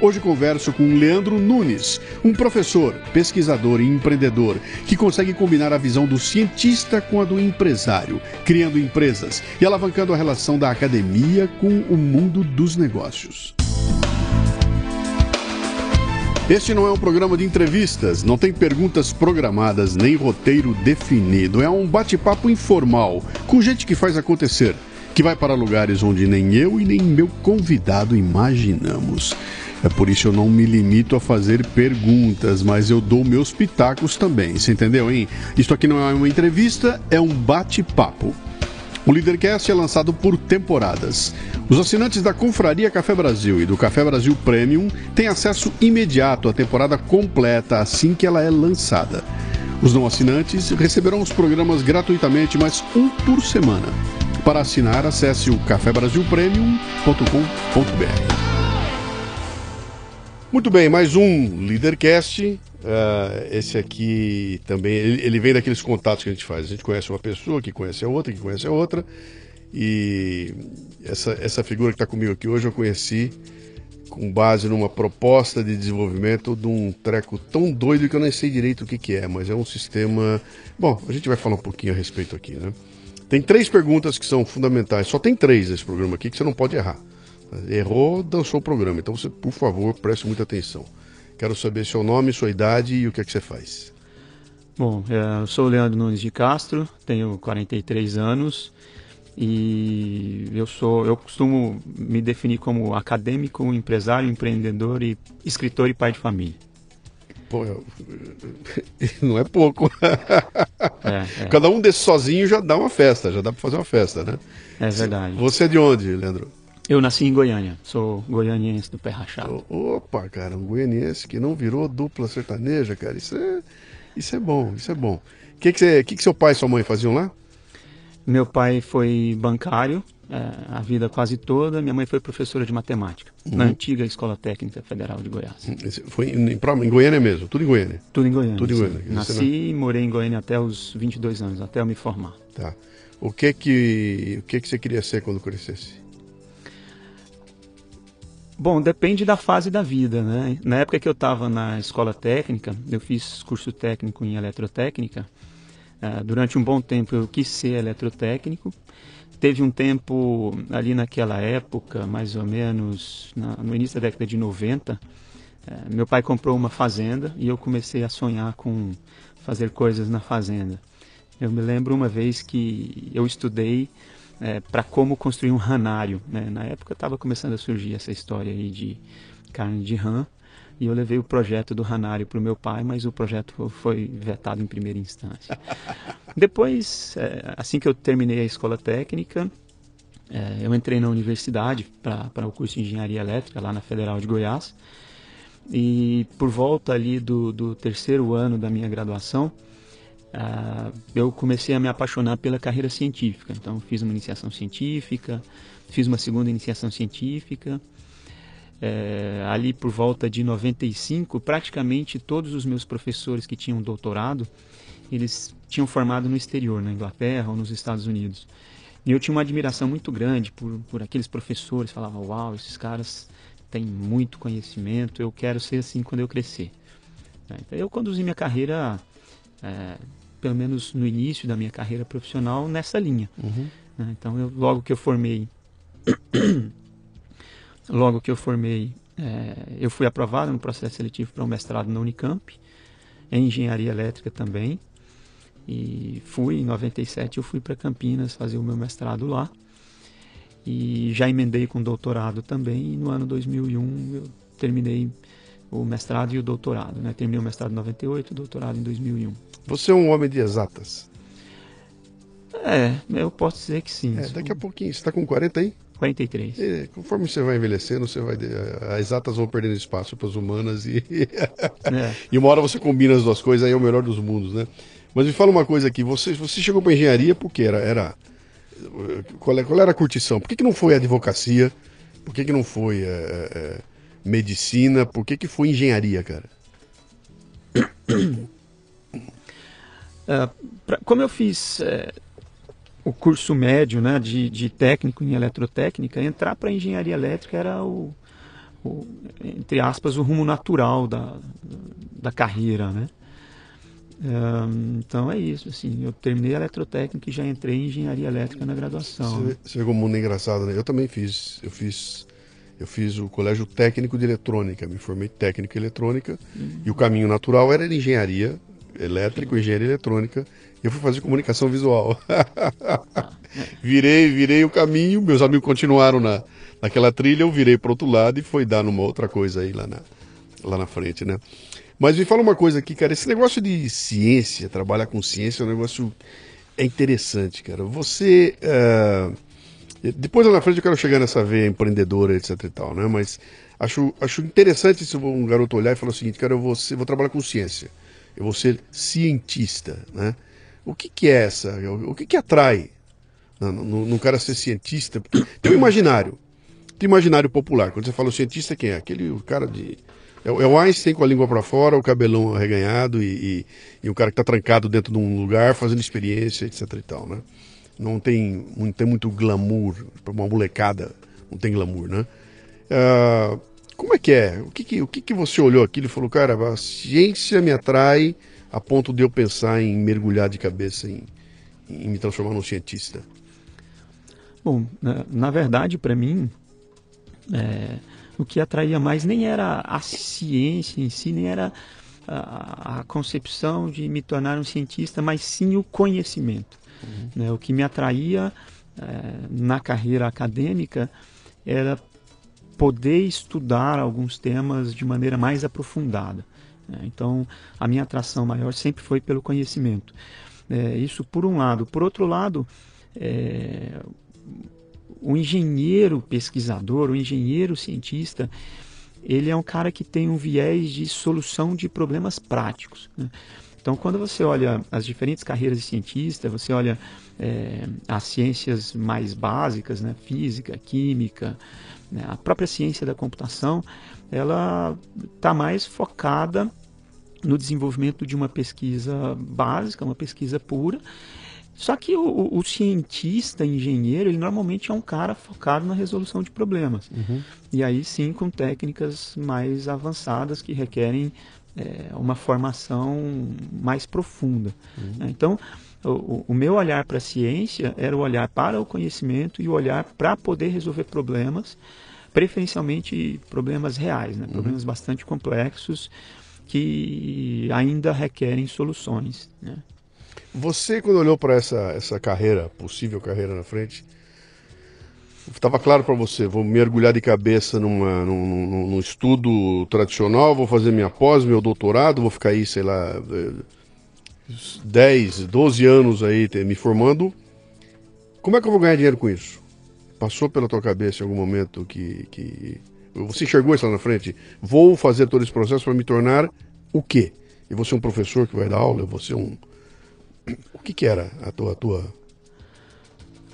Hoje converso com Leandro Nunes, um professor, pesquisador e empreendedor que consegue combinar a visão do cientista com a do empresário, criando empresas e alavancando a relação da academia com o mundo dos negócios. Este não é um programa de entrevistas, não tem perguntas programadas nem roteiro definido. É um bate-papo informal com gente que faz acontecer, que vai para lugares onde nem eu e nem meu convidado imaginamos. É por isso eu não me limito a fazer perguntas, mas eu dou meus pitacos também. Você entendeu, hein? Isto aqui não é uma entrevista, é um bate-papo. O Leadercast é lançado por temporadas. Os assinantes da Confraria Café Brasil e do Café Brasil Premium têm acesso imediato à temporada completa assim que ela é lançada. Os não assinantes receberão os programas gratuitamente, mas um por semana. Para assinar, acesse o cafebrasilpremium.com.br. Muito bem, mais um Leadercast. Uh, esse aqui também, ele, ele, vem daqueles contatos que a gente faz. A gente conhece uma pessoa que conhece a outra, que conhece a outra. E essa, essa figura que está comigo aqui hoje eu conheci com base numa proposta de desenvolvimento de um treco tão doido que eu nem sei direito o que, que é, mas é um sistema. Bom, a gente vai falar um pouquinho a respeito aqui, né? Tem três perguntas que são fundamentais. Só tem três nesse programa aqui que você não pode errar. Errou, dançou o programa. Então você, por favor, preste muita atenção. Quero saber seu nome, sua idade e o que é que você faz. Bom, é, eu sou o Leandro Nunes de Castro, tenho 43 anos e eu sou, eu costumo me definir como acadêmico, empresário, empreendedor e escritor e pai de família. Pô, não é pouco. É, é. Cada um desses sozinho já dá uma festa, já dá para fazer uma festa, né? É verdade. Você é de onde, Leandro? Eu nasci em Goiânia, sou goianiense do pé rachado. Opa, cara, um goianiense que não virou dupla sertaneja, cara, isso é, isso é bom, isso é bom. O que, que, você, que, que seu pai e sua mãe faziam lá? Meu pai foi bancário é, a vida quase toda, minha mãe foi professora de matemática, uhum. na antiga Escola Técnica Federal de Goiás. Foi em, em, Goiânia mesmo, tudo em Goiânia? Tudo em Goiânia. Tudo em Goiânia. Nasci e morei em Goiânia até os 22 anos, até eu me formar. Tá. O que que, o que, que você queria ser quando crescesse? Bom, depende da fase da vida, né? Na época que eu estava na escola técnica, eu fiz curso técnico em eletrotécnica. Uh, durante um bom tempo eu quis ser eletrotécnico. Teve um tempo ali naquela época, mais ou menos na, no início da década de 90, uh, eh, meu pai comprou uma fazenda e eu comecei a sonhar com fazer coisas na fazenda. Eu me lembro uma vez que eu estudei é, para como construir um ranário. Né? Na época estava começando a surgir essa história aí de carne de rã e eu levei o projeto do ranário para o meu pai, mas o projeto foi vetado em primeira instância. Depois, é, assim que eu terminei a escola técnica, é, eu entrei na universidade para o curso de engenharia elétrica lá na Federal de Goiás e por volta ali do, do terceiro ano da minha graduação uh, eu comecei a me apaixonar pela carreira científica. Então, fiz uma iniciação científica, fiz uma segunda iniciação científica. É, ali por volta de 95, praticamente todos os meus professores que tinham doutorado, eles tinham formado no exterior, na Inglaterra ou nos Estados Unidos. E eu tinha uma admiração muito grande por, por aqueles professores, falava, uau, esses caras têm muito conhecimento, eu quero ser assim quando eu crescer. Então, eu conduzi minha carreira é, pelo menos no início da minha carreira profissional, nessa linha. Uhum. Né? Então, eu, logo que eu formei, logo que eu formei, é, eu fui aprovado no processo seletivo para um mestrado na Unicamp, em engenharia elétrica também. E fui, em 97, eu fui para Campinas fazer o meu mestrado lá. E já emendei com doutorado também. E no ano 2001 eu terminei o mestrado e o doutorado. Né? Terminei o mestrado em 98 e o doutorado em 2001. Você é um homem de exatas? É, eu posso dizer que sim. É, daqui a pouquinho, você está com 40 aí? 43. E, conforme você vai envelhecendo, você vai as exatas vão perdendo espaço para as humanas e é. e uma hora você combina as duas coisas, aí é o melhor dos mundos, né? Mas me fala uma coisa aqui, você, você chegou para engenharia porque era, era qual, é, qual era a curtição? Por que, que não foi advocacia? Por que, que não foi é, é, medicina? Por que, que foi engenharia, cara? Uh, pra, como eu fiz é, o curso médio né, de, de técnico em eletrotécnica, entrar para engenharia elétrica era o, o, entre aspas, o rumo natural da, da carreira, né? então é isso, assim, eu terminei eletrotécnica e já entrei em engenharia elétrica na graduação. Você, você vê como mundo é engraçado, né? Eu também fiz, eu fiz, eu fiz o colégio técnico de eletrônica, me formei técnico em eletrônica uhum. e o caminho natural era engenharia elétrica, engenharia eletrônica. E eu fui fazer comunicação visual. virei, virei o caminho, meus amigos continuaram na, naquela trilha, eu virei para outro lado e foi dar numa outra coisa aí lá na, lá na frente, né? Mas me fala uma coisa aqui, cara, esse negócio de ciência, trabalhar com ciência é um negócio é interessante, cara. Você. Uh, depois lá na frente eu quero chegar nessa veia empreendedora, etc e tal, né? Mas acho, acho interessante se um garoto olhar e falar o seguinte, cara, eu vou, vou trabalhar com ciência, eu vou ser cientista, né? O que, que é essa? O que, que atrai no, no cara ser cientista? Tem o imaginário. Tem o imaginário popular. Quando você fala o cientista, quem é? Aquele cara de é, é o Einstein com a língua para fora, o cabelão arreganhado e, e, e um cara que está trancado dentro de um lugar fazendo experiência, etc e tal, né? Não tem, não tem muito glamour, para uma molecada não tem glamour, né? Uh, como é que é? O que, que, o que, que você olhou aqui e falou, cara, a ciência me atrai a ponto de eu pensar em mergulhar de cabeça em, em me transformar num cientista? Bom, na, na verdade, para mim, é, o que atraía mais nem era a ciência em si, nem era a, a concepção de me tornar um cientista, mas sim o conhecimento. Uhum. Né? O que me atraía é, na carreira acadêmica era poder estudar alguns temas de maneira mais aprofundada. Né? Então, a minha atração maior sempre foi pelo conhecimento. É, isso por um lado. Por outro lado, é, o engenheiro pesquisador, o engenheiro cientista, ele é um cara que tem um viés de solução de problemas práticos. Né? Então, quando você olha as diferentes carreiras de cientista, você olha é, as ciências mais básicas, né? física, química, né? a própria ciência da computação, ela está mais focada no desenvolvimento de uma pesquisa básica, uma pesquisa pura, só que o, o, cientista, engenheiro, ele normalmente é um cara focado na resolução de problemas. Uhum. E aí sim com técnicas mais avançadas que requerem é, uma formação mais profunda. Uhum. Né? Então, o, o, meu olhar para a ciência era o olhar para o conhecimento e o olhar para poder resolver problemas, preferencialmente problemas reais, né? Uhum. problemas bastante complexos que ainda requerem soluções. Né? Você, quando olhou para essa, essa carreira, possível carreira na frente, estava claro para você, vou mergulhar de cabeça numa, num, num, estudo tradicional, vou fazer minha pós, meu doutorado, vou ficar aí, sei lá, 10, 12 anos aí me formando. Como é que eu vou ganhar dinheiro com isso? Passou pela tua cabeça em algum momento que, que... você enxergou isso lá na frente? Vou fazer todo esse processo para me tornar o quê? E você é um professor que vai dar aula, você é um o que, que era a tua, a tua.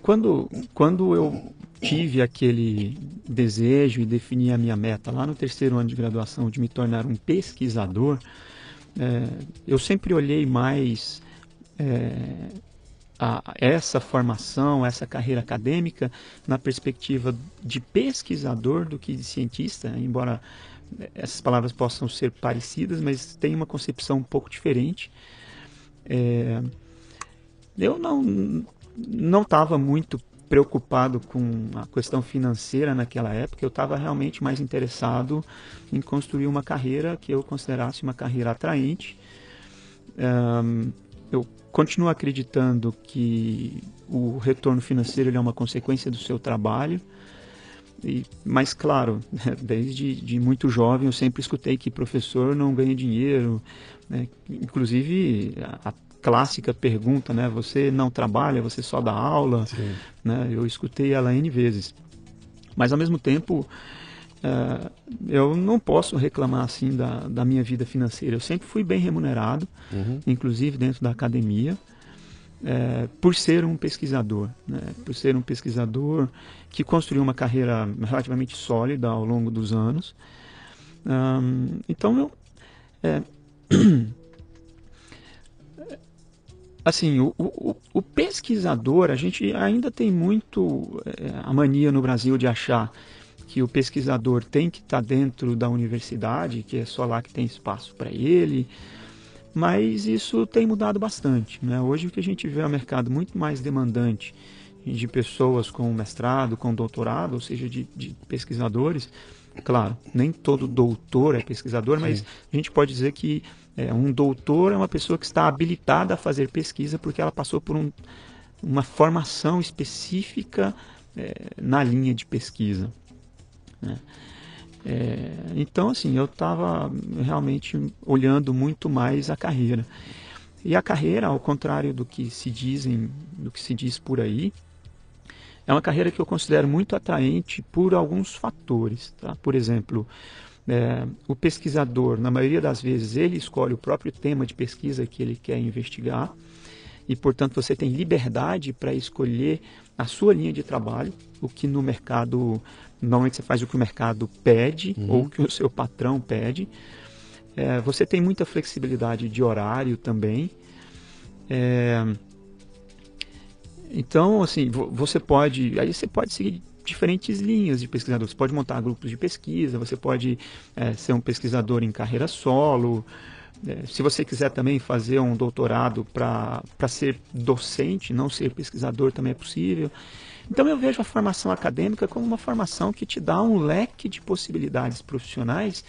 Quando, quando eu tive aquele desejo e defini a minha meta lá no terceiro ano de graduação de me tornar um pesquisador, é, eu sempre olhei mais é, a, essa formação, essa carreira acadêmica na perspectiva de pesquisador do que de cientista, embora essas palavras possam ser parecidas, mas tem uma concepção um pouco diferente. É, eu não não estava muito preocupado com a questão financeira naquela época. Eu estava realmente mais interessado em construir uma carreira que eu considerasse uma carreira atraente. Um, eu continuo acreditando que o retorno financeiro é uma consequência do seu trabalho. E, mas, claro, desde de muito jovem eu sempre escutei que professor não ganha dinheiro. Né? Inclusive, a, clássica pergunta, né? Você não trabalha, você só dá aula, né? Eu escutei ela N vezes. Mas ao mesmo tempo, é, eu não posso reclamar assim da, da minha vida financeira. Eu sempre fui bem remunerado, uhum. inclusive dentro da academia, é, por ser um pesquisador, né? por ser um pesquisador que construiu uma carreira relativamente sólida ao longo dos anos. Um, então eu é, assim, o, o, o, pesquisador, a gente ainda tem muito é, a mania no Brasil de achar que o pesquisador tem que estar tá dentro da universidade, que é só lá que tem espaço para ele, mas isso tem mudado bastante. Né? Hoje o que a gente vê é um mercado muito mais demandante de pessoas com mestrado, com doutorado, ou seja, de, de pesquisadores. Claro, nem todo doutor é pesquisador, mas Sim. a gente pode dizer que é, um doutor é uma pessoa que está habilitada a fazer pesquisa porque ela passou por um, uma formação específica é, na linha de pesquisa. Né? É, então, assim, eu estava realmente olhando muito mais a carreira. E a carreira, ao contrário do que se dizem, do que se diz por aí, é uma carreira que eu considero muito atraente por alguns fatores. Tá? Por exemplo, é, o pesquisador, na maioria das vezes, ele escolhe o próprio tema de pesquisa que ele quer investigar e, portanto, você tem liberdade para escolher a sua linha de trabalho, o que no mercado, normalmente você faz o que o mercado pede uhum. ou o que o seu patrão pede. É, você tem muita flexibilidade de horário também. É, então, assim, você pode, aí você pode seguir diferentes linhas de pesquisador. Você pode montar grupos de pesquisa, você pode é, ser um pesquisador em carreira solo. É, se você quiser também fazer um doutorado para ser docente, não ser pesquisador, também é possível. Então eu vejo a formação acadêmica como uma formação que te dá um leque de possibilidades profissionais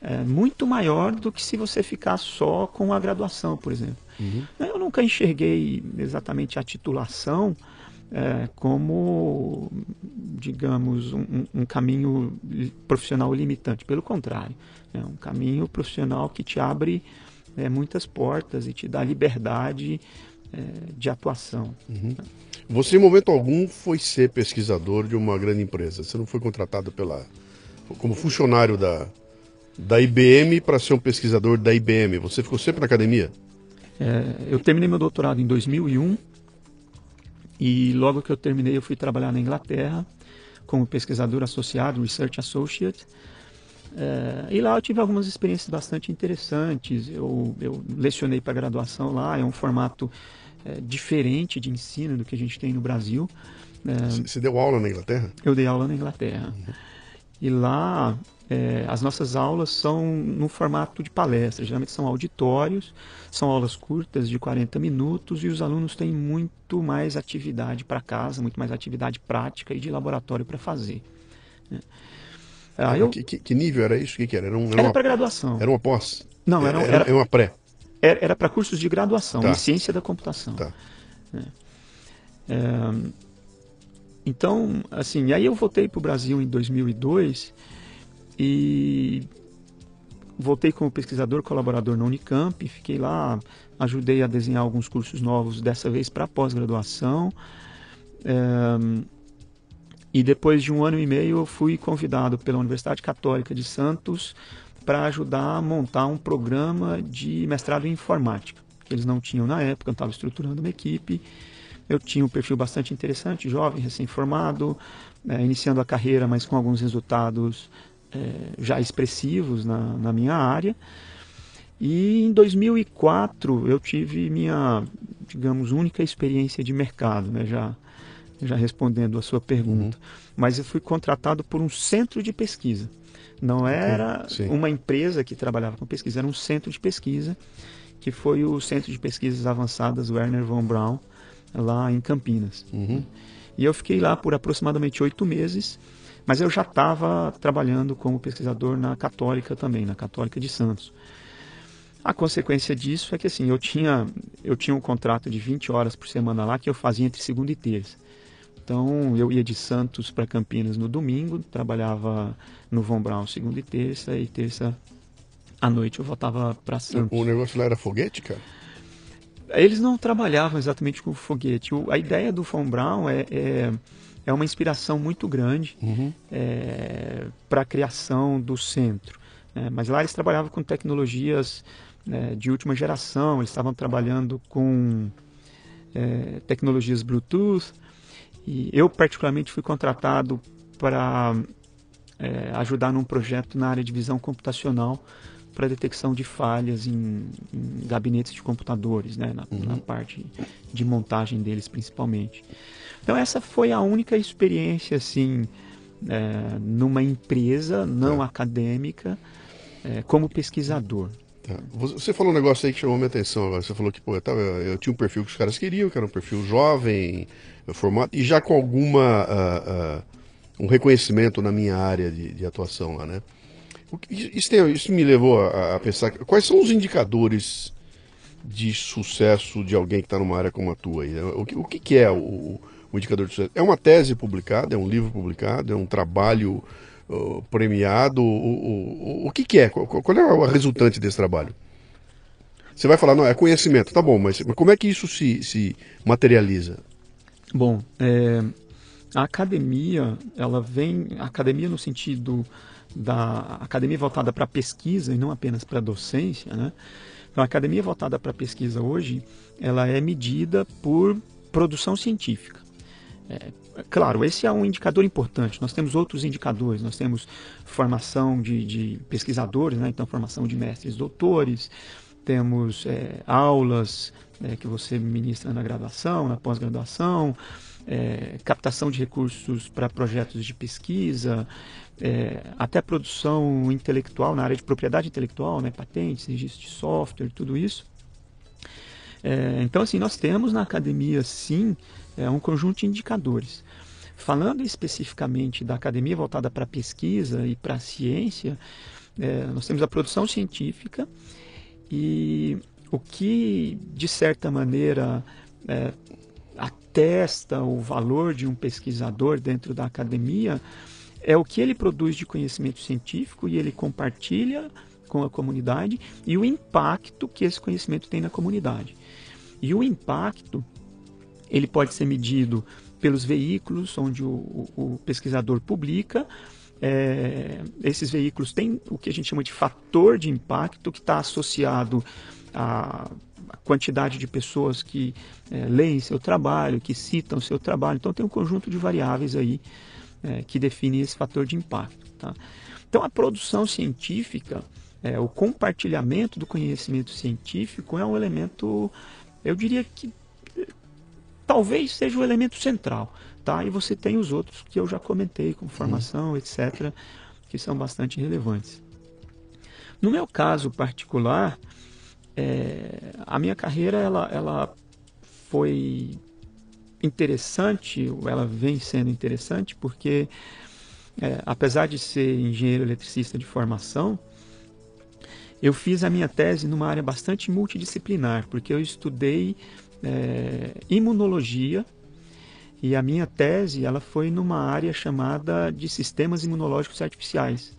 é, muito maior do que se você ficar só com a graduação, por exemplo. Uhum. Eu nunca enxerguei exatamente a titulação é, como, digamos, um, um, caminho profissional limitante. Pelo contrário, é um caminho profissional que te abre é, muitas portas e te dá liberdade é, de atuação. Uhum. Você, em momento algum, foi ser pesquisador de uma grande empresa. Você não foi contratado pela como funcionário da, da IBM para ser um pesquisador da IBM. Você ficou sempre na academia? É, eu terminei meu doutorado em 2001 e logo que eu terminei, eu fui trabalhar na Inglaterra como pesquisador associado, Research Associate. É, e lá eu tive algumas experiências bastante interessantes. Eu, eu lecionei para graduação lá, é um formato é, diferente de ensino do que a gente tem no Brasil. Você deu aula na Inglaterra? Eu dei aula na Inglaterra. Uhum. E lá é, as nossas aulas são no formato de palestra, geralmente são auditórios, são aulas curtas de 40 minutos e os alunos têm muito mais atividade para casa, muito mais atividade prática e de laboratório para fazer. Né? Ah, eu... que, que, que, nível era isso? O que, que era? Era, um, era, era para graduação. Era uma pós? Não, era, era, era uma pré. Era, era para cursos de graduação tá. em ciência da computação. Tá. É. É, então, assim, aí eu voltei para o Brasil em 2002 e voltei como pesquisador colaborador na Unicamp, fiquei lá, ajudei a desenhar alguns cursos novos, dessa vez para pós-graduação. É, e depois de um ano e meio eu fui convidado pela Universidade Católica de Santos para ajudar a montar um programa de mestrado em informática, que eles não tinham na época, eu estava estruturando uma equipe. Eu tinha um perfil bastante interessante, jovem, recém-formado, é, iniciando a carreira, mas com alguns resultados é, já expressivos na, na minha área. E em 2004 eu tive minha, digamos, única experiência de mercado, né? já, já respondendo a sua pergunta. Uhum. Mas eu fui contratado por um centro de pesquisa. Não era Sim. uma empresa que trabalhava com pesquisa, era um centro de pesquisa, que foi o Centro de Pesquisas Avançadas Werner von Braun, lá em Campinas. Uhum. E eu fiquei lá por aproximadamente oito meses mas eu já estava trabalhando como pesquisador na Católica também, na Católica de Santos. A consequência disso é que assim, eu tinha, eu tinha um contrato de 20 horas por semana lá que eu fazia entre segunda e terça. Então eu ia de Santos para Campinas no domingo, trabalhava no Von Braun segunda e terça, e terça à noite eu voltava para Santos. O negócio lá era foguete, cara? Eles não trabalhavam exatamente com foguete. O, a ideia do Von Braun é, é é uma inspiração muito grande Uhum. é, para a criação do centro. né? mas lá eles trabalhavam com tecnologias né, de última geração, eles estavam trabalhando com é, tecnologias Bluetooth, e eu particularmente fui contratado para é, ajudar num projeto na área de visão computacional para detecção de falhas em, em gabinetes de computadores, né, na, na parte de montagem deles principalmente. Então essa foi a única experiência assim é, numa empresa não Tá. acadêmica é, como pesquisador. Tá. Você falou um negócio aí que chamou minha atenção agora. Você falou que pô, eu, tava- eu tinha um perfil que os caras queriam, que era um perfil jovem, formado, e já com alguma. ah, ah, um reconhecimento na minha área de, de atuação lá, né? Isso, isso me levou a, pensar quais são os indicadores de sucesso de alguém que está numa área como a tua? O que, o que é o, o indicador de sucesso? É uma tese publicada, é um livro publicado, é um trabalho uh, premiado? O, o, que é? Qual, qual é a resultante desse trabalho? Você vai falar, não, é conhecimento, tá bom, mas, mas como é que isso se, se materializa? Bom, é, a academia, ela vem, a academia no sentido da academia voltada para pesquisa e não apenas para docência, né? Então, a academia voltada para pesquisa hoje, ela é medida por produção científica. É, claro, esse é um indicador importante. Nós temos outros indicadores. Nós temos formação de, de pesquisadores, né? então formação de mestres, doutores. Temos é, aulas é, que você ministra na graduação, na pós-graduação, é, captação de recursos para projetos de pesquisa, é, até produção intelectual na área de propriedade intelectual, né? patentes, registro de software, tudo isso. É, então, assim, nós temos na academia, sim, é, um conjunto de indicadores. Falando especificamente da academia voltada para pesquisa e para ciência, é, nós temos a produção científica e o que, de certa maneira, é, atesta o valor de um pesquisador dentro da academia é o que ele produz de conhecimento científico e ele compartilha com a comunidade e o impacto que esse conhecimento tem na comunidade. E o impacto ele pode ser medido pelos veículos onde o, o, pesquisador publica. É, esses veículos têm o que a gente chama de fator de impacto, que está associado à, à quantidade de pessoas que é, leem seu trabalho, que citam seu trabalho. Então, tem um conjunto de variáveis aí é, que define esse fator de impacto. Tá? Então, a produção científica, é, o compartilhamento do conhecimento científico é um elemento, eu diria que talvez seja o elemento central, tá? E você tem os outros que eu já comentei, como formação, etc., que são bastante relevantes. No meu caso particular, é, a minha carreira ela, ela foi interessante, ela vem sendo interessante, porque é, apesar de ser engenheiro eletricista de formação, eu fiz a minha tese numa área bastante multidisciplinar, porque eu estudei é, imunologia e a minha tese ela foi numa área chamada de sistemas imunológicos artificiais.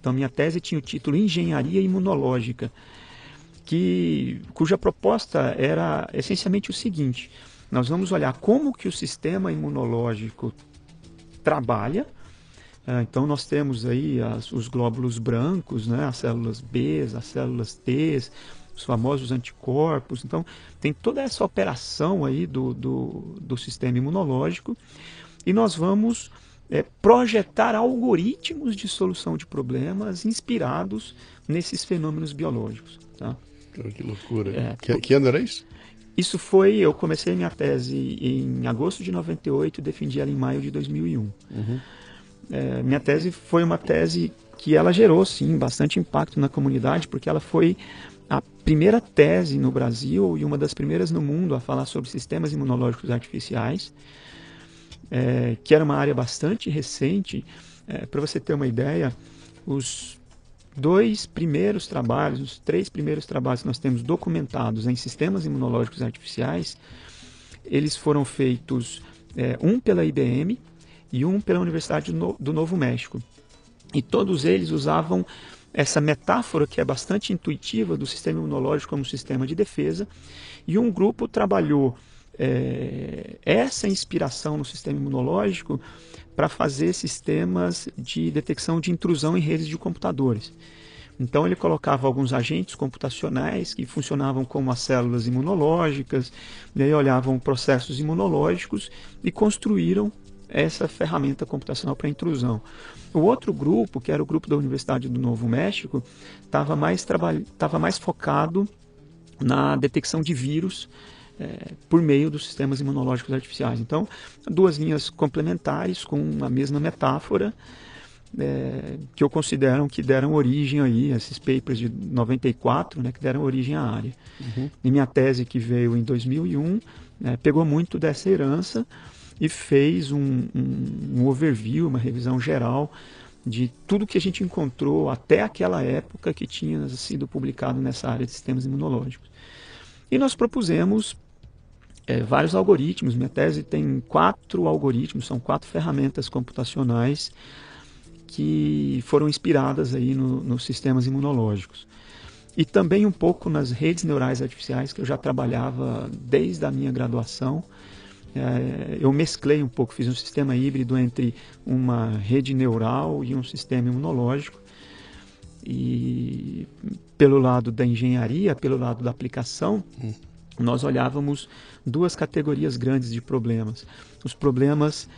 Então minha tese tinha o título Engenharia Imunológica, que cuja proposta era essencialmente o seguinte: nós vamos olhar como que o sistema imunológico trabalha. Então nós temos aí as, os glóbulos brancos, né, as células B, as células T, os famosos anticorpos. Então, tem toda essa operação aí do, do, do sistema imunológico e nós vamos é, projetar algoritmos de solução de problemas inspirados nesses fenômenos biológicos. Tá? Que loucura. É, que, que ano era isso? Isso foi, eu comecei minha tese em agosto de 98 e defendi ela em maio de 2001. Uhum. É, minha tese foi uma tese que ela gerou, sim, bastante impacto na comunidade, porque ela foi a primeira tese no Brasil e uma das primeiras no mundo a falar sobre sistemas imunológicos artificiais, é, que era uma área bastante recente. É, Para você ter uma ideia, os dois primeiros trabalhos, os três primeiros trabalhos que nós temos documentados em sistemas imunológicos artificiais, eles foram feitos, é, um pela IBM e um pela Universidade do Novo México. E todos eles usavam essa metáfora que é bastante intuitiva do sistema imunológico como sistema de defesa. E um grupo trabalhou é, essa inspiração no sistema imunológico para fazer sistemas de detecção de intrusão em redes de computadores. Então ele colocava alguns agentes computacionais que funcionavam como as células imunológicas, e aí olhavam processos imunológicos e construíram essa ferramenta computacional para intrusão. O outro grupo, que era o grupo da Universidade do Novo México, estava mais, mais focado na detecção de vírus é, por meio dos sistemas imunológicos artificiais. Então, duas linhas complementares com a mesma metáfora, é, que eu considero que deram origem aí, esses papers de 94, né, que deram origem à área. Uhum. E minha tese, que veio em 2001, né, pegou muito dessa herança e fez um, um, um overview, uma revisão geral de tudo que a gente encontrou até aquela época que tinha sido publicado nessa área de sistemas imunológicos. E nós propusemos é, vários algoritmos. Minha tese tem quatro algoritmos, são quatro ferramentas computacionais que foram inspiradas aí no, nos sistemas imunológicos. E também um pouco nas redes neurais artificiais que eu já trabalhava desde a minha graduação. É, eu mesclei um pouco, fiz um sistema híbrido entre uma rede neural e um sistema imunológico. E pelo lado da engenharia, pelo lado da aplicação, hum. Nós olhávamos duas categorias grandes de problemas. Os problemas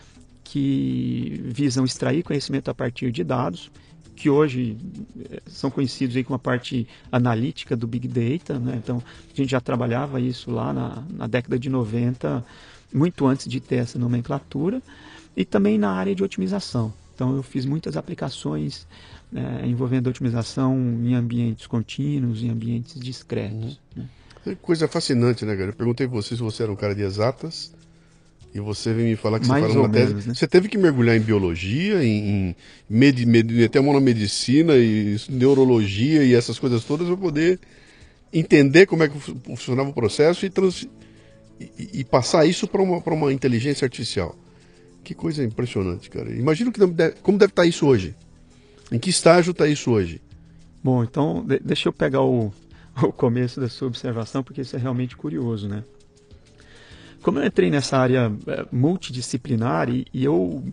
que visam extrair conhecimento a partir de dados, que hoje eh, são conhecidos aí como a parte analítica do Big Data. Né? Então, a gente já trabalhava isso lá na, na década de 90, muito antes de ter essa nomenclatura, e também na área de otimização. Então, eu fiz muitas aplicações é, envolvendo otimização em ambientes contínuos, em ambientes discretos. Uhum. Né? Coisa fascinante, né, cara? Eu perguntei você se você era um cara de exatas e você vem me falar que Mais você uma tese. Menos, né? Você teve que mergulhar em biologia, em, med, med, até uma medicina e neurologia e essas coisas todas para poder entender como é que funcionava o processo e, trans, e, e passar isso para uma, uma inteligência artificial. Que coisa impressionante, cara. Imagina que deve, como deve estar tá isso hoje. Em que estágio está isso hoje? Bom, então de, deixa eu pegar o, o começo da sua observação, porque isso é realmente curioso, né? Como eu entrei nessa área é, multidisciplinar e, e eu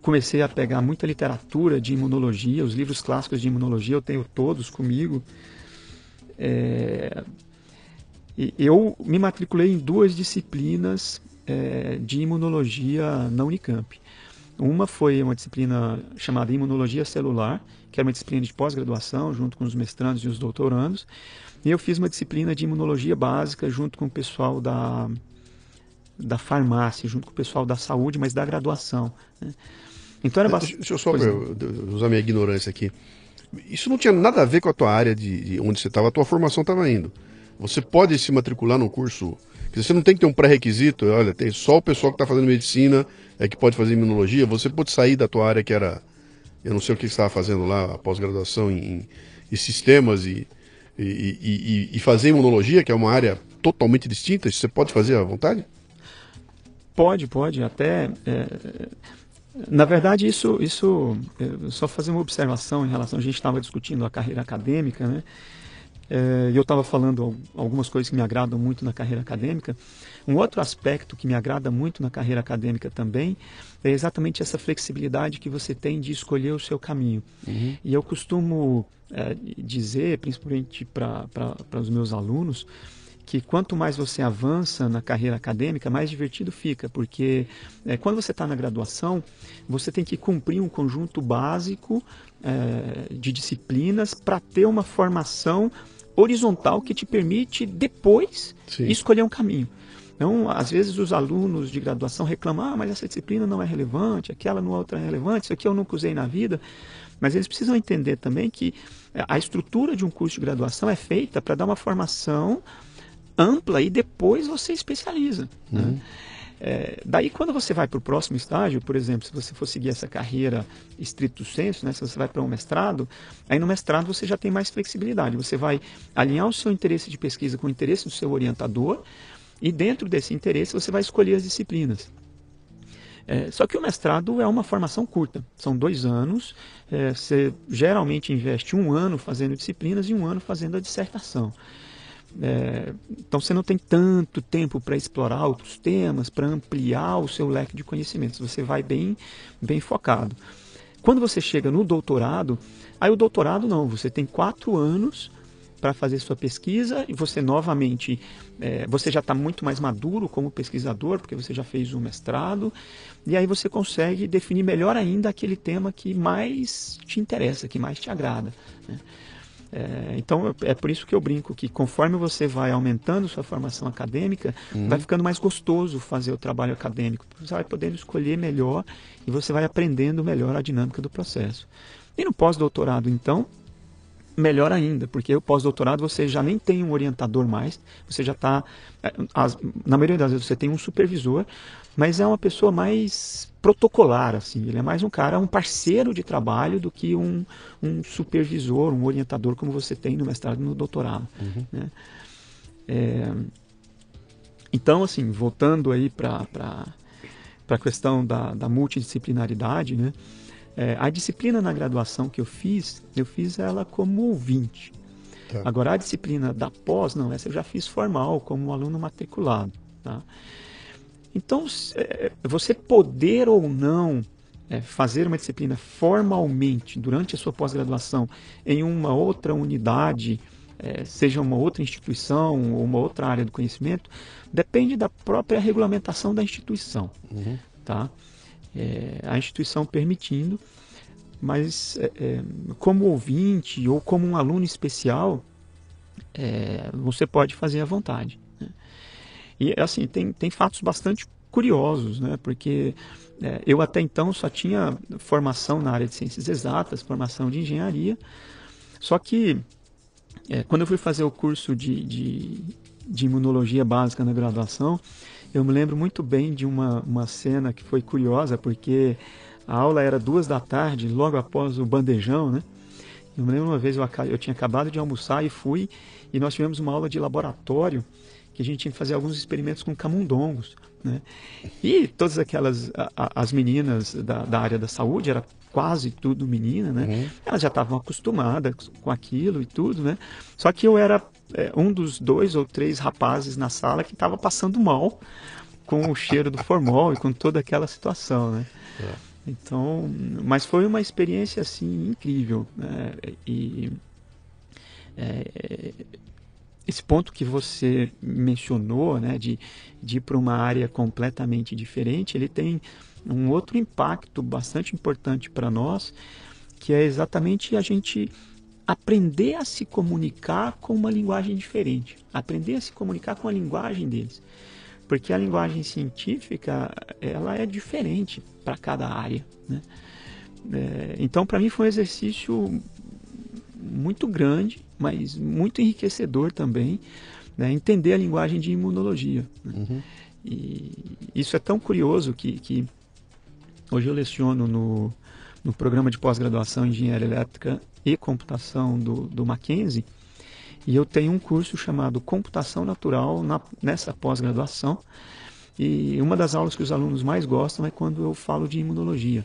comecei a pegar muita literatura de imunologia, os livros clássicos de imunologia eu tenho todos comigo. É, eu me matriculei em duas disciplinas é, de imunologia na Unicamp. Uma foi uma disciplina chamada Imunologia Celular, que era uma disciplina de pós-graduação, junto com os mestrandos e os doutorandos. E eu fiz uma disciplina de imunologia básica junto com o pessoal da da farmácia, junto com o pessoal da saúde, mas da graduação. Né? Então era bastante. Deixa eu só usar minha ignorância aqui. Isso não tinha nada a ver com a tua área de, de onde você estava, a tua formação estava indo. Você pode se matricular num curso. Você não tem que ter um pré-requisito, olha, tem só o pessoal que está fazendo medicina é que pode fazer imunologia. Você pode sair da tua área que era. Eu não sei o que você estava fazendo lá, pós-graduação em, em, sistemas e, e, e, e fazer imunologia, que é uma área totalmente distinta. Você pode fazer à vontade? Pode, pode. Até. É, na verdade, isso, isso é, só fazer uma observação em relação. A gente estava discutindo a carreira acadêmica, né? É, eu estava falando algumas coisas que me agradam muito na carreira acadêmica. Um outro aspecto que me agrada muito na carreira acadêmica também é exatamente essa flexibilidade que você tem de escolher o seu caminho. Uhum. E eu costumo é, dizer, principalmente para os meus alunos, que quanto mais você avança na carreira acadêmica, mais divertido fica, porque é, quando você está na graduação, você tem que cumprir um conjunto básico é, de disciplinas para ter uma formação horizontal que te permite depois Sim. escolher um caminho. Então, às vezes os alunos de graduação reclamam, ah, mas essa disciplina não é relevante, aquela não é outra relevante, isso aqui eu nunca usei na vida. Mas eles precisam entender também que a estrutura de um curso de graduação é feita para dar uma formação ampla e depois você especializa. Né? Uhum. É, daí, quando você vai para o próximo estágio, por exemplo, se você for seguir essa carreira estrito senso, né, se você vai para um mestrado, aí no mestrado você já tem mais flexibilidade. Você vai alinhar o seu interesse de pesquisa com o interesse do seu orientador e dentro desse interesse você vai escolher as disciplinas. É, só que o mestrado é uma formação curta, são dois anos. É, você geralmente investe um ano fazendo disciplinas e um ano fazendo a dissertação. É, então você não tem tanto tempo para explorar outros temas, para ampliar o seu leque de conhecimentos. Você vai bem, bem focado. Quando você chega no doutorado, aí o doutorado não, você tem quatro anos para fazer sua pesquisa e você novamente é, você já está muito mais maduro como pesquisador porque você já fez um mestrado e aí você consegue definir melhor ainda aquele tema que mais te interessa, que mais te agrada. Né? É, então é por isso que eu brinco que conforme você vai aumentando sua formação acadêmica, uhum. vai ficando mais gostoso fazer o trabalho acadêmico. Você vai podendo escolher melhor e você vai aprendendo melhor a dinâmica do processo. E no pós-doutorado, então, melhor ainda, porque o pós-doutorado você já nem tem um orientador mais, você já está. É, na maioria das vezes você tem um supervisor, mas é uma pessoa mais protocolar, assim. Ele é mais um cara, um parceiro de trabalho do que um, um supervisor, um orientador como você tem no mestrado e no doutorado. Uhum. Né? É, então, assim, voltando aí para a questão da, da multidisciplinaridade, né? É, a disciplina na graduação que eu fiz, eu fiz ela como ouvinte. Tá. Agora, a disciplina da pós, não, essa eu já fiz formal, como aluno matriculado. Tá? Então, é, você poder ou não é, fazer uma disciplina formalmente durante a sua pós-graduação em uma outra unidade, é, seja uma outra instituição ou uma outra área do conhecimento, depende da própria regulamentação da instituição. Uhum. Tá? É, a instituição permitindo, mas é, é, como ouvinte ou como um aluno especial, é, você pode fazer à vontade. Né? E assim, tem, tem fatos bastante curiosos, né? porque é, eu até então só tinha formação na área de ciências exatas, formação de engenharia, só que é, quando eu fui fazer o curso de, de, de imunologia básica na graduação, eu me lembro muito bem de uma, uma cena que foi curiosa, porque a aula era duas da tarde, logo após o bandejão, né? Eu me lembro uma vez eu, eu tinha acabado de almoçar e fui, e nós tivemos uma aula de laboratório que a gente tinha que fazer alguns experimentos com camundongos. Né? E todas aquelas, a, as meninas da, da, área da saúde, era quase tudo menina, né? Uhum. Elas já estavam acostumadas com aquilo e tudo, né? Só que eu era é, um dos dois ou três rapazes na sala que estava passando mal com o cheiro do formol e com toda aquela situação, né? É. Então, mas foi uma experiência assim incrível, né? E é, esse ponto que você mencionou, né, de, de ir para uma área completamente diferente, ele tem um outro impacto bastante importante para nós, que é exatamente a gente aprender a se comunicar com uma linguagem diferente, aprender a se comunicar com a linguagem deles, porque a linguagem científica ela é diferente para cada área, né? É, então para mim foi um exercício muito grande, mas muito enriquecedor também, né? entender a linguagem de imunologia. Né? Uhum. E isso é tão curioso que, que hoje eu leciono no, no programa de pós-graduação em Engenharia Elétrica e Computação do, do Mackenzie, e eu tenho um curso chamado Computação Natural na, nessa pós-graduação. E uma das aulas que os alunos mais gostam é quando eu falo de imunologia.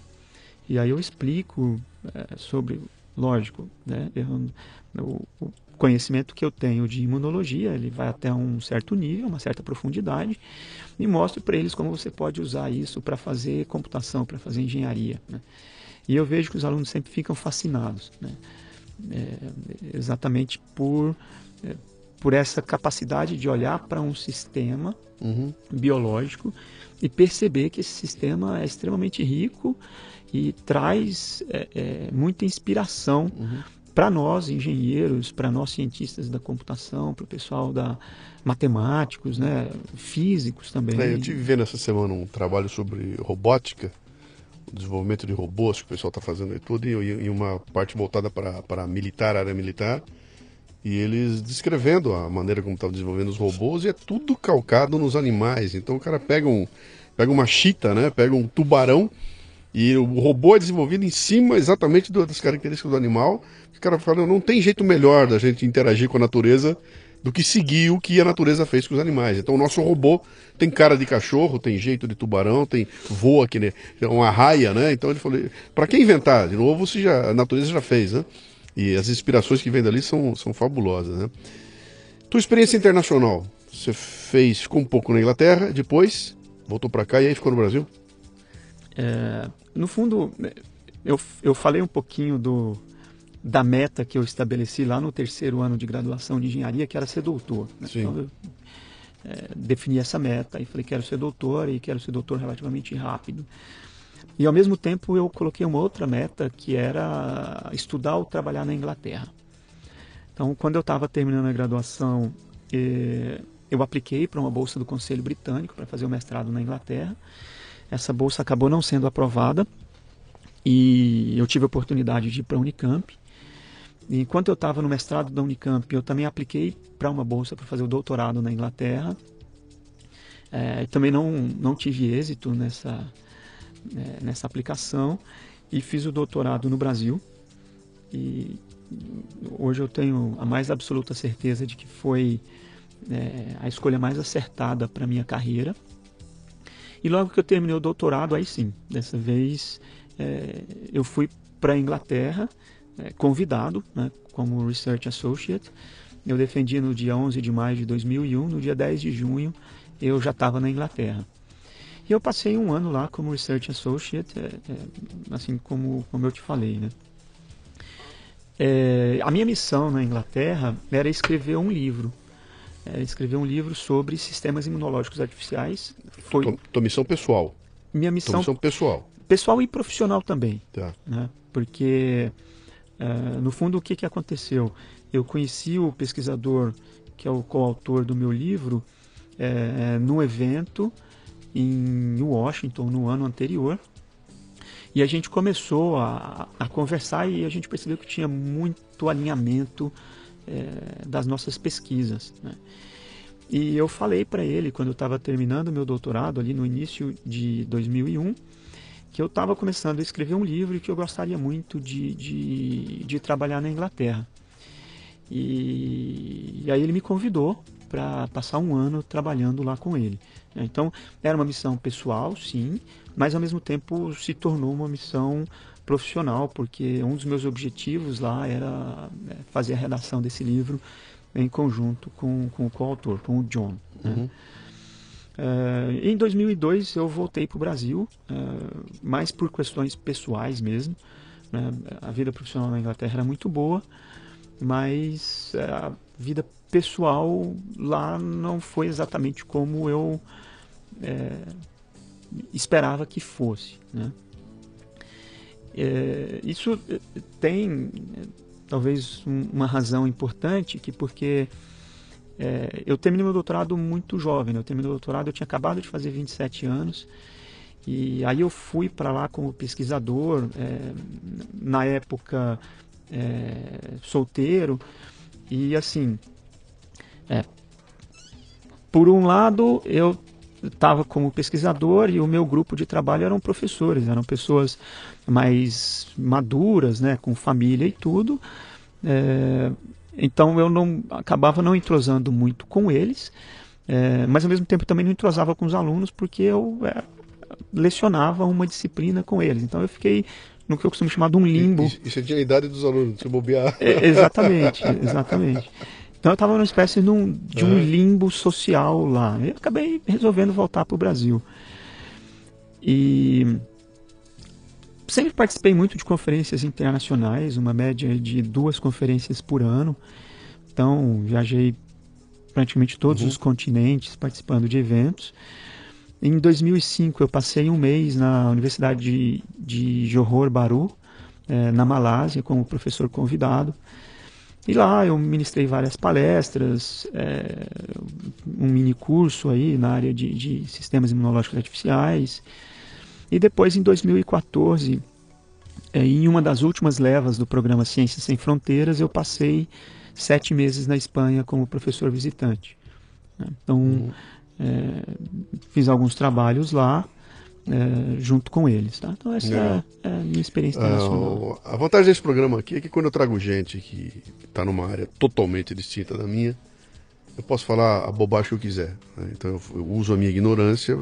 E aí eu explico é, sobre, lógico, né, eu, o, o, conhecimento que eu tenho de imunologia, ele vai até um certo nível, uma certa profundidade, e mostro para eles como você pode usar isso para fazer computação, para fazer engenharia. Né? E eu vejo que os alunos sempre ficam fascinados, né? é, exatamente por, é, por essa capacidade de olhar para um sistema uhum. biológico e perceber que esse sistema é extremamente rico e traz é, é muita inspiração uhum. para nós engenheiros, para nós cientistas da computação, para o pessoal da matemáticos, né, físicos também. É, eu tive vendo essa semana um trabalho sobre robótica desenvolvimento de robôs que o pessoal está fazendo e tudo, e, e uma parte voltada para, militar, área militar, e eles descrevendo a maneira como estavam desenvolvendo os robôs, e é tudo calcado nos animais. Então o cara pega, um, pega uma chita, né? pega um tubarão, e o robô é desenvolvido em cima exatamente das características do animal. O cara fala, não tem jeito melhor da gente interagir com a natureza do que seguir o que a natureza fez com os animais. Então o nosso robô tem cara de cachorro, tem jeito de tubarão, tem voa que né, uma raia, né? Então ele falou, para que inventar? De novo, se já, a natureza já fez, né? E as inspirações que vêm dali são, são fabulosas, né? Tua experiência internacional, você fez, ficou um pouco na Inglaterra, depois voltou para cá e aí ficou no Brasil? É, no fundo, eu, eu falei um pouquinho do, da meta que eu estabeleci lá no terceiro ano de graduação de engenharia, que era ser doutor. Né? Então, eu é, defini essa meta e falei, quero ser doutor e quero ser doutor relativamente rápido. E ao mesmo tempo eu coloquei uma outra meta, que era estudar ou trabalhar na Inglaterra. Então, quando eu estava terminando a graduação, eh, eu apliquei para uma bolsa do Conselho Britânico para fazer o mestrado na Inglaterra. Essa bolsa acabou não sendo aprovada e eu tive a oportunidade de ir para a Unicamp. E enquanto eu estava no mestrado da Unicamp, eu também apliquei para uma bolsa para fazer o doutorado na Inglaterra. É, também não, não tive êxito nessa, é, nessa aplicação e fiz o doutorado no Brasil. E hoje eu tenho a mais absoluta certeza de que foi é, a escolha mais acertada para minha carreira. E logo que eu terminei o doutorado, aí sim, dessa vez é, eu fui para a Inglaterra, é, convidado né, como Research Associate. Eu defendi no dia 11 de maio de 2001, no dia 10 de junho eu já estava na Inglaterra. E eu passei um ano lá como Research Associate, é, é, assim como, como eu te falei, né? É, a minha missão na Inglaterra era escrever um livro. Era escrever um livro sobre sistemas imunológicos artificiais. Foi tua, tua missão pessoal. Minha missão, tua missão pessoal. Pessoal e profissional também. Tá. Né? Porque, uh, no fundo, o que, que aconteceu? Eu conheci o pesquisador que é o coautor do meu livro é, no evento em Washington no ano anterior. E a gente começou a, a conversar e a gente percebeu que tinha muito alinhamento é, das nossas pesquisas. Né? E eu falei para ele, quando eu estava terminando meu doutorado, ali no início de 2001, que eu estava começando a escrever um livro e que eu gostaria muito de, de, de trabalhar na Inglaterra. E, e aí ele me convidou para passar um ano trabalhando lá com ele. Então, era uma missão pessoal, sim, mas ao mesmo tempo se tornou uma missão profissional, porque um dos meus objetivos lá era é, fazer a redação desse livro em conjunto com, com o coautor, com o John. Né? Uhum. Uh, em 2002 eu voltei para o Brasil, uh, mais por questões pessoais mesmo. Né? A vida profissional na Inglaterra era muito boa, mas uh, a vida pessoal lá não foi exatamente como eu é, esperava que fosse. Né? É, isso tem talvez uma razão importante que porque é, eu terminei meu doutorado muito jovem, né? eu terminei o doutorado, eu tinha acabado de fazer 27 anos e aí eu fui para lá como pesquisador, é, na época é, solteiro e assim, é, por um lado eu estava como pesquisador e o meu grupo de trabalho eram professores, eram pessoas mais maduras, né, com família e tudo. É, então eu não acabava não entrosando muito com eles, é, mas ao mesmo tempo também não entrosava com os alunos porque eu é, lecionava uma disciplina com eles. Então eu fiquei no que eu costumo chamar de um limbo. E, você tinha a idade dos alunos, se bobear. É, exatamente, exatamente. Então eu estava numa espécie de um, de um limbo social lá. Eu acabei resolvendo voltar para o Brasil. E sempre participei muito de conferências internacionais, uma média de duas conferências por ano. Então viajei praticamente todos uhum. os continentes participando de eventos. Em 2005 eu passei um mês na Universidade de, de Johor Bahru, eh, na Malásia, como professor convidado. E lá eu ministrei várias palestras, é, um mini curso aí na área de, de, sistemas imunológicos artificiais. E depois, em 2014, é, em uma das últimas levas do programa Ciências Sem Fronteiras, eu passei sete meses na Espanha como professor visitante. Né? Então, uhum. é, fiz alguns trabalhos lá é, junto com eles. Tá? Então essa é, é a minha experiência internacional. Uh, a vantagem desse programa aqui é que quando eu trago gente que está numa área totalmente distinta da minha, eu posso falar a bobagem que eu quiser. Né? Então eu, eu, uso a minha ignorância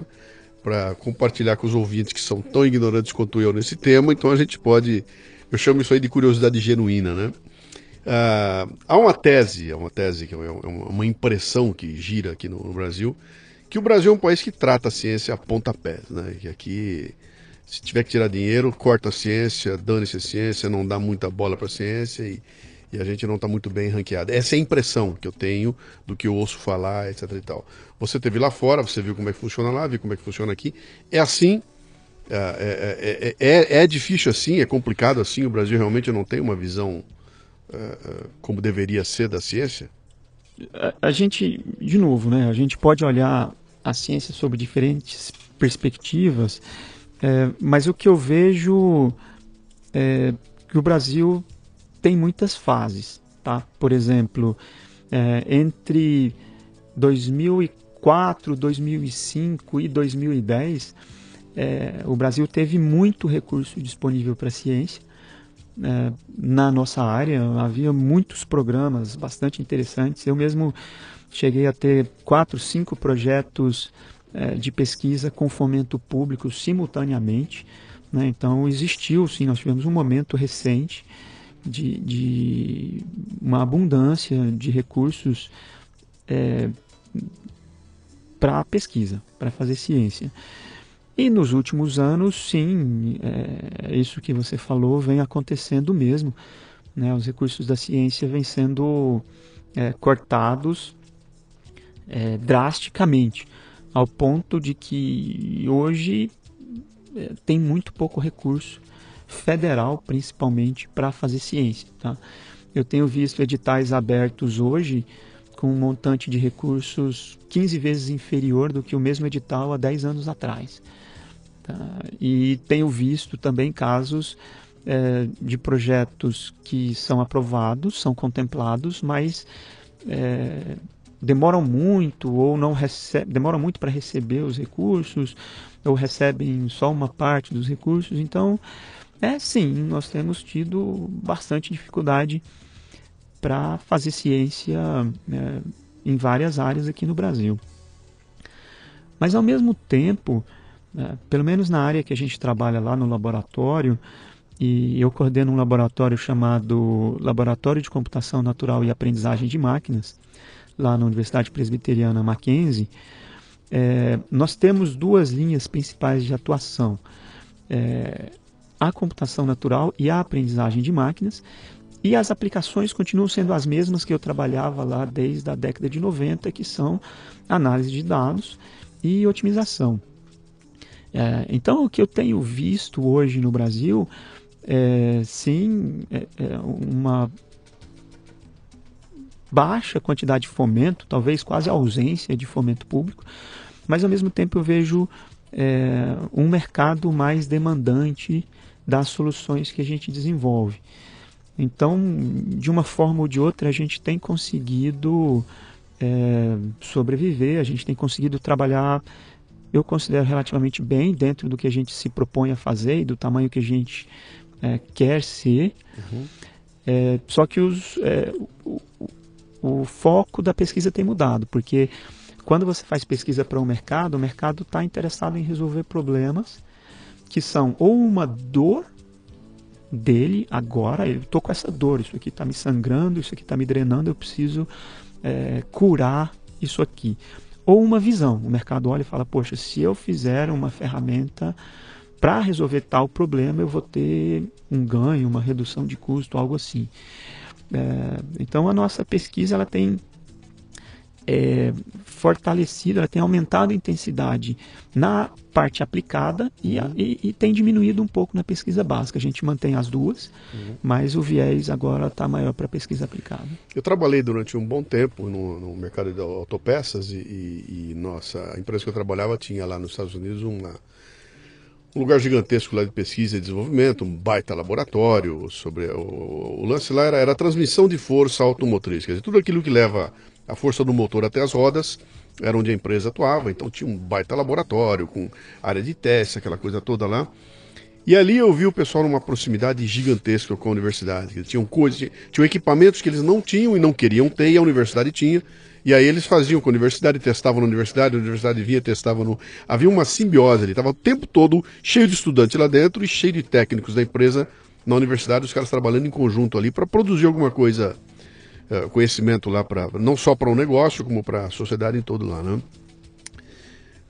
para compartilhar com os ouvintes que são tão ignorantes quanto eu nesse tema. Então a gente pode, eu chamo isso aí de curiosidade genuína, né? Uh, há uma tese, é uma tese que é uma impressão que gira aqui no, no, Brasil, que o Brasil é um país que trata a ciência a pontapés, né? Que aqui, se tiver que tirar dinheiro, corta a ciência, dane-se a ciência, não dá muita bola para a ciência e, e, a gente não está muito bem ranqueado. Essa é a impressão que eu tenho do que eu ouço falar, etc e tal. Você teve lá fora, você viu como é que funciona lá, viu como é que funciona aqui. É assim, é, é, é, é, difícil assim, é complicado assim. O Brasil realmente não tem uma visão como deveria ser da ciência? A, gente, de novo, né, a gente pode olhar a ciência sob diferentes perspectivas, é, mas o que eu vejo é que o Brasil tem muitas fases. Tá? Por exemplo, é, entre 2004, 2005 e 2010, é, o Brasil teve muito recurso disponível para a ciência é, na nossa área. Havia muitos programas bastante interessantes. Eu mesmo cheguei a ter quatro, cinco projetos é, de pesquisa com fomento público simultaneamente. Né? Então existiu, sim, nós tivemos um momento recente de, de uma abundância de recursos é, para pesquisa, para fazer ciência. E nos últimos anos, sim, é, isso que você falou vem acontecendo mesmo. Né? Os recursos da ciência vêm sendo é, cortados é, drasticamente, ao ponto de que hoje é, tem muito pouco recurso federal, principalmente, para fazer ciência. Tá? Eu tenho visto editais abertos hoje com um montante de recursos 15 vezes inferior do que o mesmo edital há 10 anos atrás. Tá? E tenho visto também casos é, de projetos que são aprovados, são contemplados, mas é, demoram muito ou não recebem, demoram muito para receber os recursos ou recebem só uma parte dos recursos. Então, é sim, nós temos tido bastante dificuldade para fazer ciência é, em várias áreas aqui no Brasil. Mas ao mesmo tempo, é, pelo menos na área que a gente trabalha lá no laboratório, e eu coordeno um laboratório chamado Laboratório de Computação Natural e Aprendizagem de Máquinas, lá na Universidade Presbiteriana Mackenzie, é, nós temos duas linhas principais de atuação. É, a computação natural e a aprendizagem de máquinas, e as aplicações continuam sendo as mesmas que eu trabalhava lá desde a década de 90, que são análise de dados e otimização. É, então, o que eu tenho visto hoje no Brasil é, sim, é, é uma baixa quantidade de fomento, talvez quase ausência de fomento público, mas ao mesmo tempo eu vejo é, um mercado mais demandante das soluções que a gente desenvolve. Então, de uma forma ou de outra, a gente tem conseguido é, sobreviver, a gente tem conseguido trabalhar eu considero relativamente bem dentro do que a gente se propõe a fazer e do tamanho que a gente é, quer ser. Uhum. É, só que os, é, o, o, o, foco da pesquisa tem mudado, porque quando você faz pesquisa para o um mercado, o mercado está interessado em resolver problemas que são ou uma dor dele agora, eu estou com essa dor, isso aqui está me sangrando, isso aqui está me drenando, eu preciso é, curar isso aqui ou uma visão. O mercado olha e fala: poxa, se eu fizer uma ferramenta para resolver tal problema, eu vou ter um ganho, uma redução de custo, algo assim. É, então a nossa pesquisa ela tem é, fortalecido, ela tem aumentado a intensidade na parte aplicada e, uhum. e, e, tem diminuído um pouco na pesquisa básica. A gente mantém as duas, uhum. mas o viés agora está maior para a pesquisa aplicada. Eu trabalhei durante um bom tempo no, no mercado de autopeças e, e, e, nossa, a empresa que eu trabalhava tinha lá nos Estados Unidos uma, um lugar gigantesco lá de pesquisa e desenvolvimento, um baita laboratório sobre o, o lance lá era, era a transmissão de força automotriz, quer dizer, tudo aquilo que leva a força do motor até as rodas era onde a empresa atuava, então tinha um baita laboratório com área de teste, aquela coisa toda lá. E ali eu vi o pessoal numa proximidade gigantesca com a universidade. Eles tinham coisas, tinham equipamentos que eles não tinham e não queriam ter, e a universidade tinha. E aí eles faziam com a universidade, testavam na universidade, a universidade via, testava no. Havia uma simbiose ali, estava o tempo todo cheio de estudantes lá dentro e cheio de técnicos da empresa na universidade, os caras trabalhando em conjunto ali para produzir alguma coisa, uh, conhecimento lá, pra, não só para o um negócio, como para a sociedade em todo lá, né?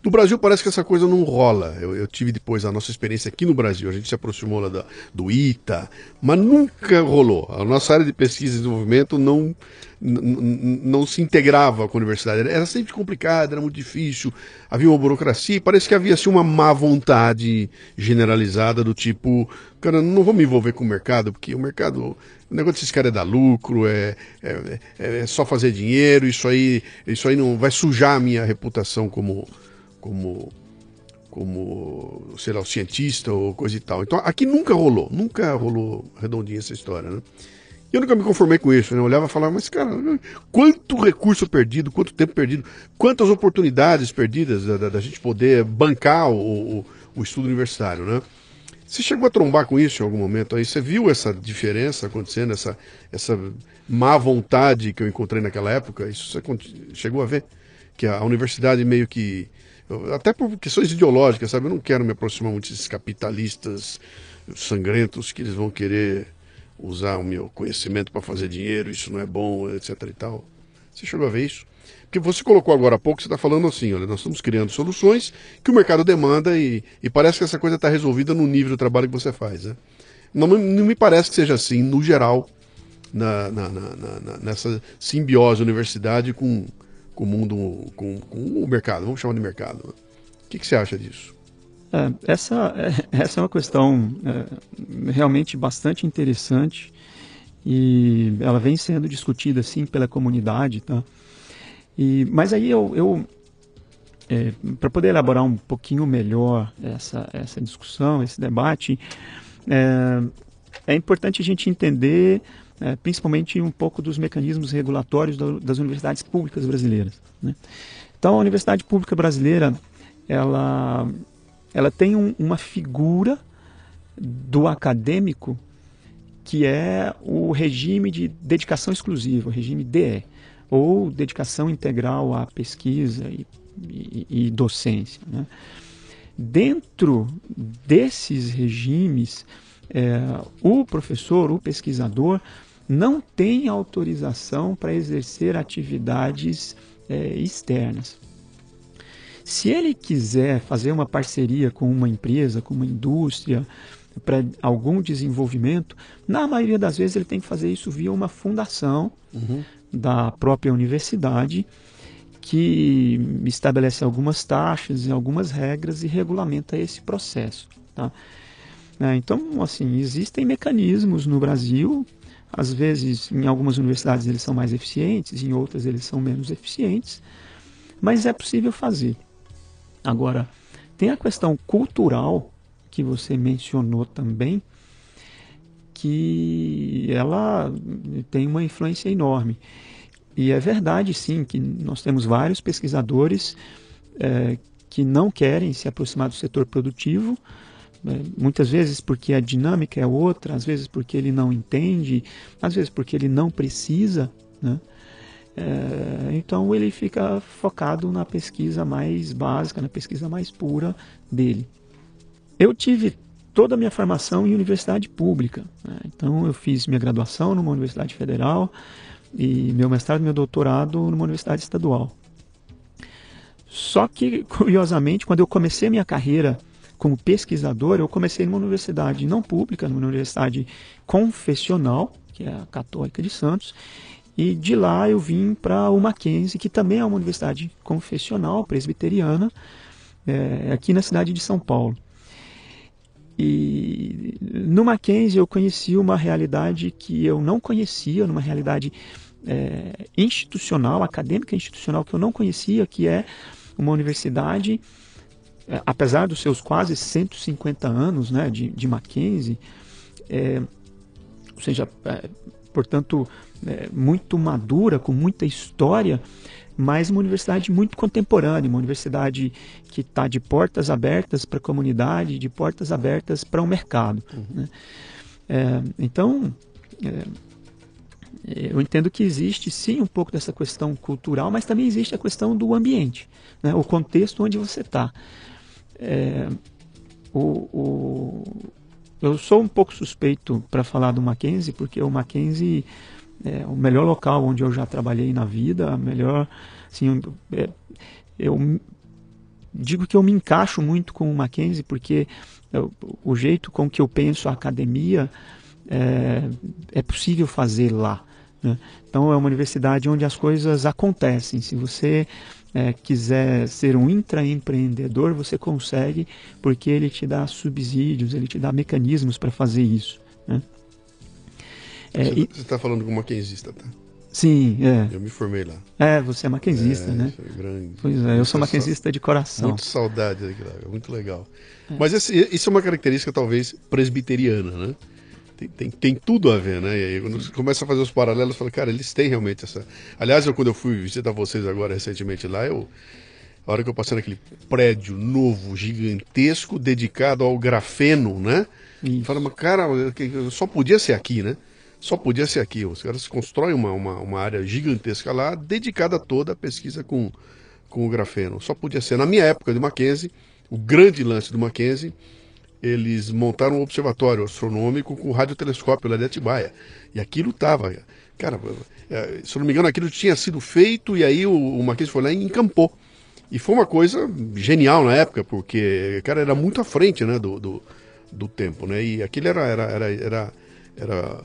No Brasil parece que essa coisa não rola. Eu, eu, tive depois a nossa experiência aqui no Brasil. A gente se aproximou lá da, do ITA, mas nunca rolou. A nossa área de pesquisa e desenvolvimento não, não se integrava com a universidade. Era sempre complicado, era muito difícil, havia uma burocracia. Parece que havia assim, uma má vontade generalizada do tipo, cara, não vou me envolver com o mercado, porque o mercado o negócio desses caras é dar lucro, é, é, é, só fazer dinheiro, isso aí, isso aí não vai sujar a minha reputação como, como, como, sei lá, o cientista ou coisa e tal. Então aqui nunca rolou, nunca rolou redondinha essa história, né? E eu nunca me conformei com isso, né? Eu olhava e falava, mas cara, quanto recurso perdido, quanto tempo perdido, quantas oportunidades perdidas da, da, da gente poder bancar o, o, o, estudo universitário, né? Você chegou a trombar com isso em algum momento aí? Você viu essa diferença acontecendo, essa, essa má vontade que eu encontrei naquela época? Isso você chegou a ver? Que a universidade meio que até por questões ideológicas, sabe? Eu não quero me aproximar muito desses capitalistas sangrentos que eles vão querer usar o meu conhecimento para fazer dinheiro, isso não é bom, etc e tal. Você chegou a ver isso? Porque você colocou agora há pouco, você está falando assim, olha, nós estamos criando soluções que o mercado demanda e, e parece que essa coisa está resolvida no nível do trabalho que você faz, né? Não, não me parece que seja assim, no geral, na, na, na, nessa simbiose universidade com, com o mundo, com, com o mercado, vamos chamar de mercado. O que, que você acha disso? É, essa, é, essa é uma questão é, realmente bastante interessante e ela vem sendo discutida assim pela comunidade, tá? E, mas aí eu, eu é, para poder elaborar um pouquinho melhor essa, essa discussão, esse debate, é, é importante a gente entender é, principalmente um pouco dos mecanismos regulatórios das universidades públicas brasileiras. Né? Então, a Universidade Pública Brasileira, ela, ela tem um, uma figura do acadêmico que é o regime de dedicação exclusiva, o regime DE, ou dedicação integral à pesquisa e, e, e docência. Né? Dentro desses regimes, é, o professor, o pesquisador, não tem autorização para exercer atividades é, externas. Se ele quiser fazer uma parceria com uma empresa, com uma indústria, para algum desenvolvimento, na maioria das vezes ele tem que fazer isso via uma fundação uhum. da própria universidade que estabelece algumas taxas e algumas regras e regulamenta esse processo. Tá? É, então, assim, existem mecanismos no Brasil às vezes, em algumas universidades eles são mais eficientes, em outras eles são menos eficientes, mas é possível fazer. Agora, tem a questão cultural que você mencionou também, que ela tem uma influência enorme. E é verdade, sim, que nós temos vários pesquisadores é, que não querem se aproximar do setor produtivo? Muitas vezes porque a dinâmica é outra, às vezes porque ele não entende, às vezes porque ele não precisa. Né? É, então ele fica focado na pesquisa mais básica, na pesquisa mais pura dele. Eu tive toda a minha formação em universidade pública. Né? Então eu fiz minha graduação numa universidade federal e meu mestrado e meu doutorado numa universidade estadual. Só que, curiosamente, quando eu comecei minha carreira como pesquisador, eu comecei numa universidade não pública, numa universidade confessional, que é a Católica de Santos, e de lá eu vim para o Mackenzie, que também é uma universidade confessional, presbiteriana, é, aqui na cidade de São Paulo. E no Mackenzie eu conheci uma realidade que eu não conhecia, numa realidade é, institucional, acadêmica institucional que eu não conhecia, que é uma universidade apesar dos seus quase 150 anos né, de, de Mackenzie, é, ou seja, é, portanto, é, muito madura, com muita história, mas uma universidade muito contemporânea, uma universidade que está de portas abertas para a comunidade, de portas abertas para o mercado. Uhum. Né? É, então, é, eu entendo que existe sim um pouco dessa questão cultural, mas também existe a questão do ambiente, né? o contexto onde você está é, o, o, eu sou um pouco suspeito para falar do Mackenzie, porque o Mackenzie é o melhor local onde eu já trabalhei na vida, melhor, assim, é, eu digo que eu me encaixo muito com o Mackenzie, porque eu, o jeito com que eu penso a academia é, é possível fazer lá. Né? Então é uma universidade onde as coisas acontecem. Se você é, quiser ser um intraempreendedor, você consegue, porque ele te dá subsídios, ele te dá mecanismos para fazer isso. Né? É, você está falando como maquinzista, tá? Sim, é. Eu me formei lá. É, você é maquinzista, é, né? Grande. Pois é, eu sou maquinzista de coração. Muito saudade daquilo, muito legal. É. Mas esse, isso é uma característica talvez presbiteriana, né? Tem, tem, tem, tudo a ver, né? E aí quando começa a fazer os paralelos, fala, cara, eles têm realmente essa. Aliás, eu, quando eu fui visitar vocês agora recentemente lá, eu. A hora que eu passei naquele prédio novo, gigantesco, dedicado ao grafeno, né? Fala, mas cara, só podia ser aqui, né? Só podia ser aqui. Os caras constroem uma, uma, uma área gigantesca lá, dedicada toda à pesquisa com, com o grafeno. Só podia ser. Na minha época de Mackenzie, o grande lance do Mackenzie eles montaram um observatório astronômico com radiotelescópio lá de Atibaia. E aquilo estava. Cara, é, se não me engano, aquilo tinha sido feito e aí o, o Marquês foi lá e encampou. E foi uma coisa genial na época, porque, cara, era muito à frente né, do, do, do tempo, né? E aquilo era, era, era, era, era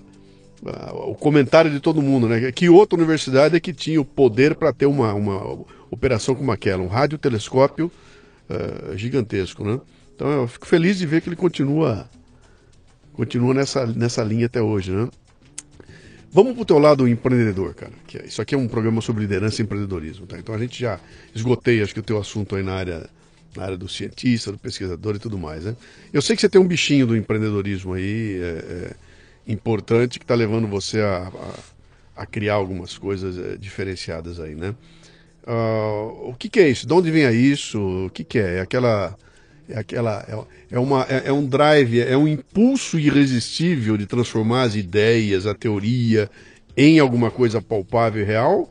o comentário de todo mundo, né? Que outra universidade é que tinha o poder para ter uma, uma operação como aquela, um radiotelescópio uh, gigantesco, né? Então eu fico feliz de ver que ele continua continua nessa, nessa linha até hoje, né? Vamos para o teu lado empreendedor, cara. É, isso aqui é um programa sobre liderança e empreendedorismo, tá? Então a gente já esgotei, acho que o teu assunto aí na área, na área do cientista, do pesquisador e tudo mais, né? Eu sei que você tem um bichinho do empreendedorismo aí, é, é, importante, que está levando você a, a, a, criar algumas coisas é, diferenciadas aí, né? Uh, o que, que, é isso? De onde vem isso? O que, que é? É aquela é aquela é, é, uma, é, é, um drive, é um impulso irresistível de transformar as ideias, a teoria em alguma coisa palpável e real?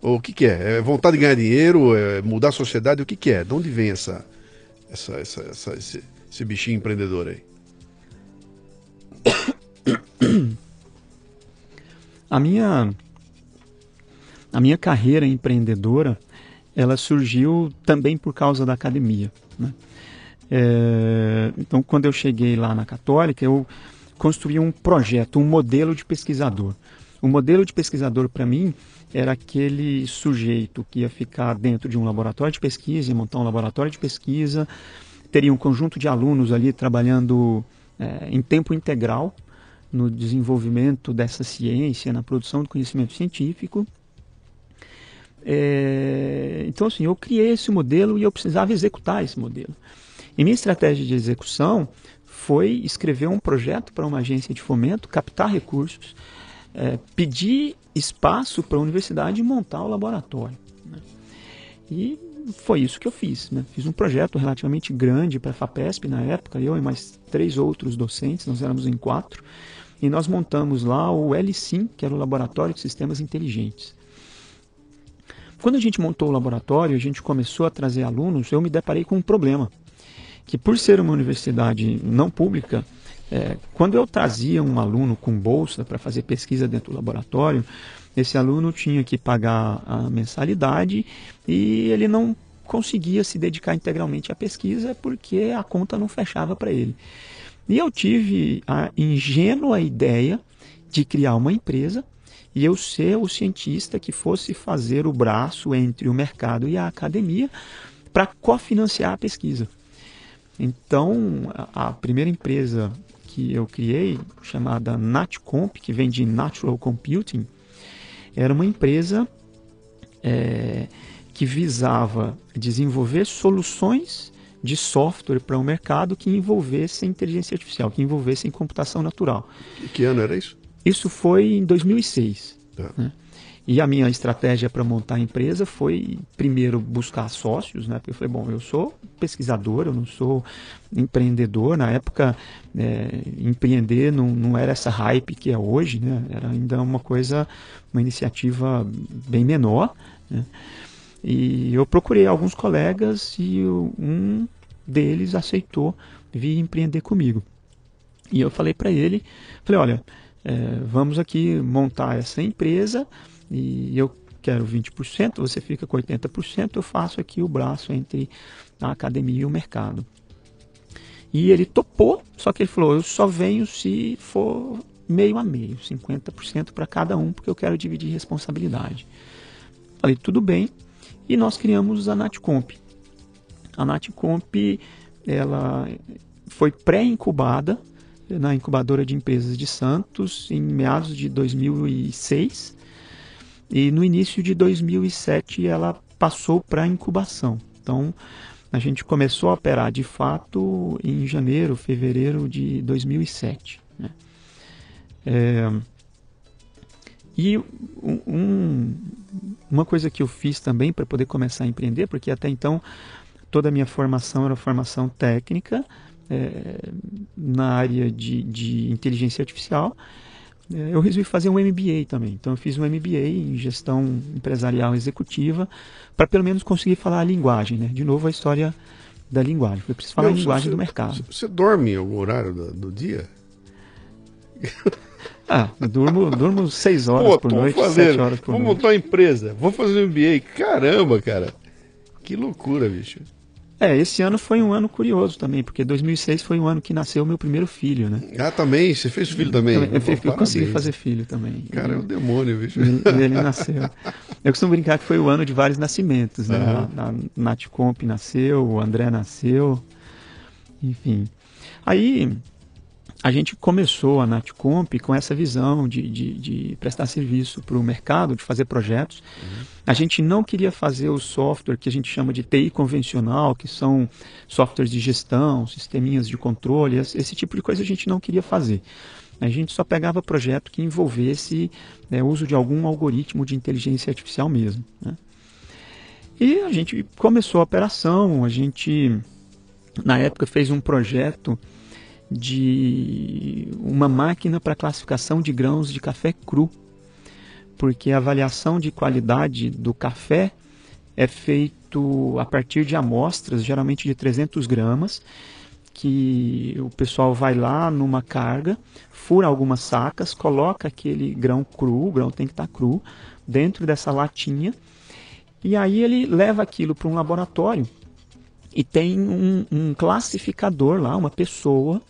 Ou o que, que é? É vontade de ganhar dinheiro? É mudar a sociedade? O que, que é? De onde vem essa, essa, essa, essa esse, esse bichinho empreendedor aí? A minha a minha carreira empreendedora ela surgiu também por causa da academia. Né? É, então, quando eu cheguei lá na Católica, eu construí um projeto, um modelo de pesquisador. O modelo de pesquisador, para mim, era aquele sujeito que ia ficar dentro de um laboratório de pesquisa, ia montar um laboratório de pesquisa, teria um conjunto de alunos ali trabalhando é, em tempo integral no desenvolvimento dessa ciência, na produção do conhecimento científico. É, então, assim, eu criei esse modelo e eu precisava executar esse modelo. E minha estratégia de execução foi escrever um projeto para uma agência de fomento, captar recursos, é, pedir espaço para a universidade montar o laboratório. Né? E foi isso que eu fiz. Né? Fiz um projeto relativamente grande para a FAPESP na época, eu e mais três outros docentes, nós éramos em quatro, e nós montamos lá o LSIM, que era o Laboratório de Sistemas Inteligentes. Quando a gente montou o laboratório, a gente começou a trazer alunos, eu me deparei com um problema que por ser uma universidade não pública, é, quando eu trazia um aluno com bolsa para fazer pesquisa dentro do laboratório, esse aluno tinha que pagar a mensalidade e ele não conseguia se dedicar integralmente à pesquisa porque a conta não fechava para ele. E eu tive a ingênua ideia de criar uma empresa e eu ser o cientista que fosse fazer o braço entre o mercado e a academia para cofinanciar a pesquisa. Então, a, primeira empresa que eu criei, chamada Natcomp, que vem de Natural Computing, era uma empresa é, que visava desenvolver soluções de software para o um mercado que envolvessem inteligência artificial, que envolvessem computação natural. E que ano era isso? Isso foi em 2006. Tá. Né? E a minha estratégia para montar a empresa foi, primeiro, buscar sócios, né? Porque eu falei, bom, eu sou pesquisador, eu não sou empreendedor. Na época, é, empreender não, não era essa hype que é hoje, né? Era ainda uma coisa, uma iniciativa bem menor, né? E eu procurei alguns colegas e um deles aceitou vir empreender comigo. E eu falei para ele, falei, olha, é, vamos aqui montar essa empresa e eu quero 20%, você fica com 80%, eu faço aqui o braço entre a academia e o mercado. E ele topou, só que ele falou, eu só venho se for meio a meio, 50% para cada um, porque eu quero dividir responsabilidade. Falei, tudo bem, e nós criamos a Natcomp. A Natcomp, ela foi pré-incubada na incubadora de empresas de Santos em meados de 2006 e no início de 2007 ela passou para incubação. Então a gente começou a operar de fato em janeiro, fevereiro de 2007. Né? É, e um, uma coisa que eu fiz também para poder começar a empreender, porque até então toda a minha formação era formação técnica é, na área de, de inteligência artificial, eu resolvi fazer um MBA também. Então eu fiz um MBA em gestão empresarial executiva para pelo menos conseguir falar a linguagem, né? De novo a história da linguagem. Eu preciso falar Meu, a linguagem você, do mercado. Você dorme em algum horário do, do dia? Ah, durmo, durmo seis horas Pô, por noite, fazendo, sete horas por vou noite. Vou montar uma empresa, vou fazer um MBA. Caramba, cara. Que loucura, bicho. É, esse ano foi um ano curioso também, porque 2006 foi um ano que nasceu o meu primeiro filho, né? Ah, também? Você fez filho também? Eu, eu, eu consegui fazer filho também. Cara, é um demônio, bicho. Ele, ele, nasceu. Eu costumo brincar que foi o ano de vários nascimentos, né? Uhum. Nath Comp nasceu, o André nasceu, enfim. Aí, a gente começou a Natcomp com essa visão de, de, de prestar serviço para o mercado, de fazer projetos. Uhum. A gente não queria fazer o software que a gente chama de TI convencional, que são softwares de gestão, sisteminhas de controle, esse tipo de coisa a gente não queria fazer. A gente só pegava projeto que envolvesse né, uso de algum algoritmo de inteligência artificial mesmo. Né? E a gente começou a operação, a gente, na época, fez um projeto de uma máquina para classificação de grãos de café cru, porque a avaliação de qualidade do café é feito a partir de amostras, geralmente de 300 gramas, que o pessoal vai lá numa carga, fura algumas sacas, coloca aquele grão cru, o grão tem que estar tá cru, dentro dessa latinha, e aí ele leva aquilo para um laboratório e tem um, um classificador lá, uma pessoa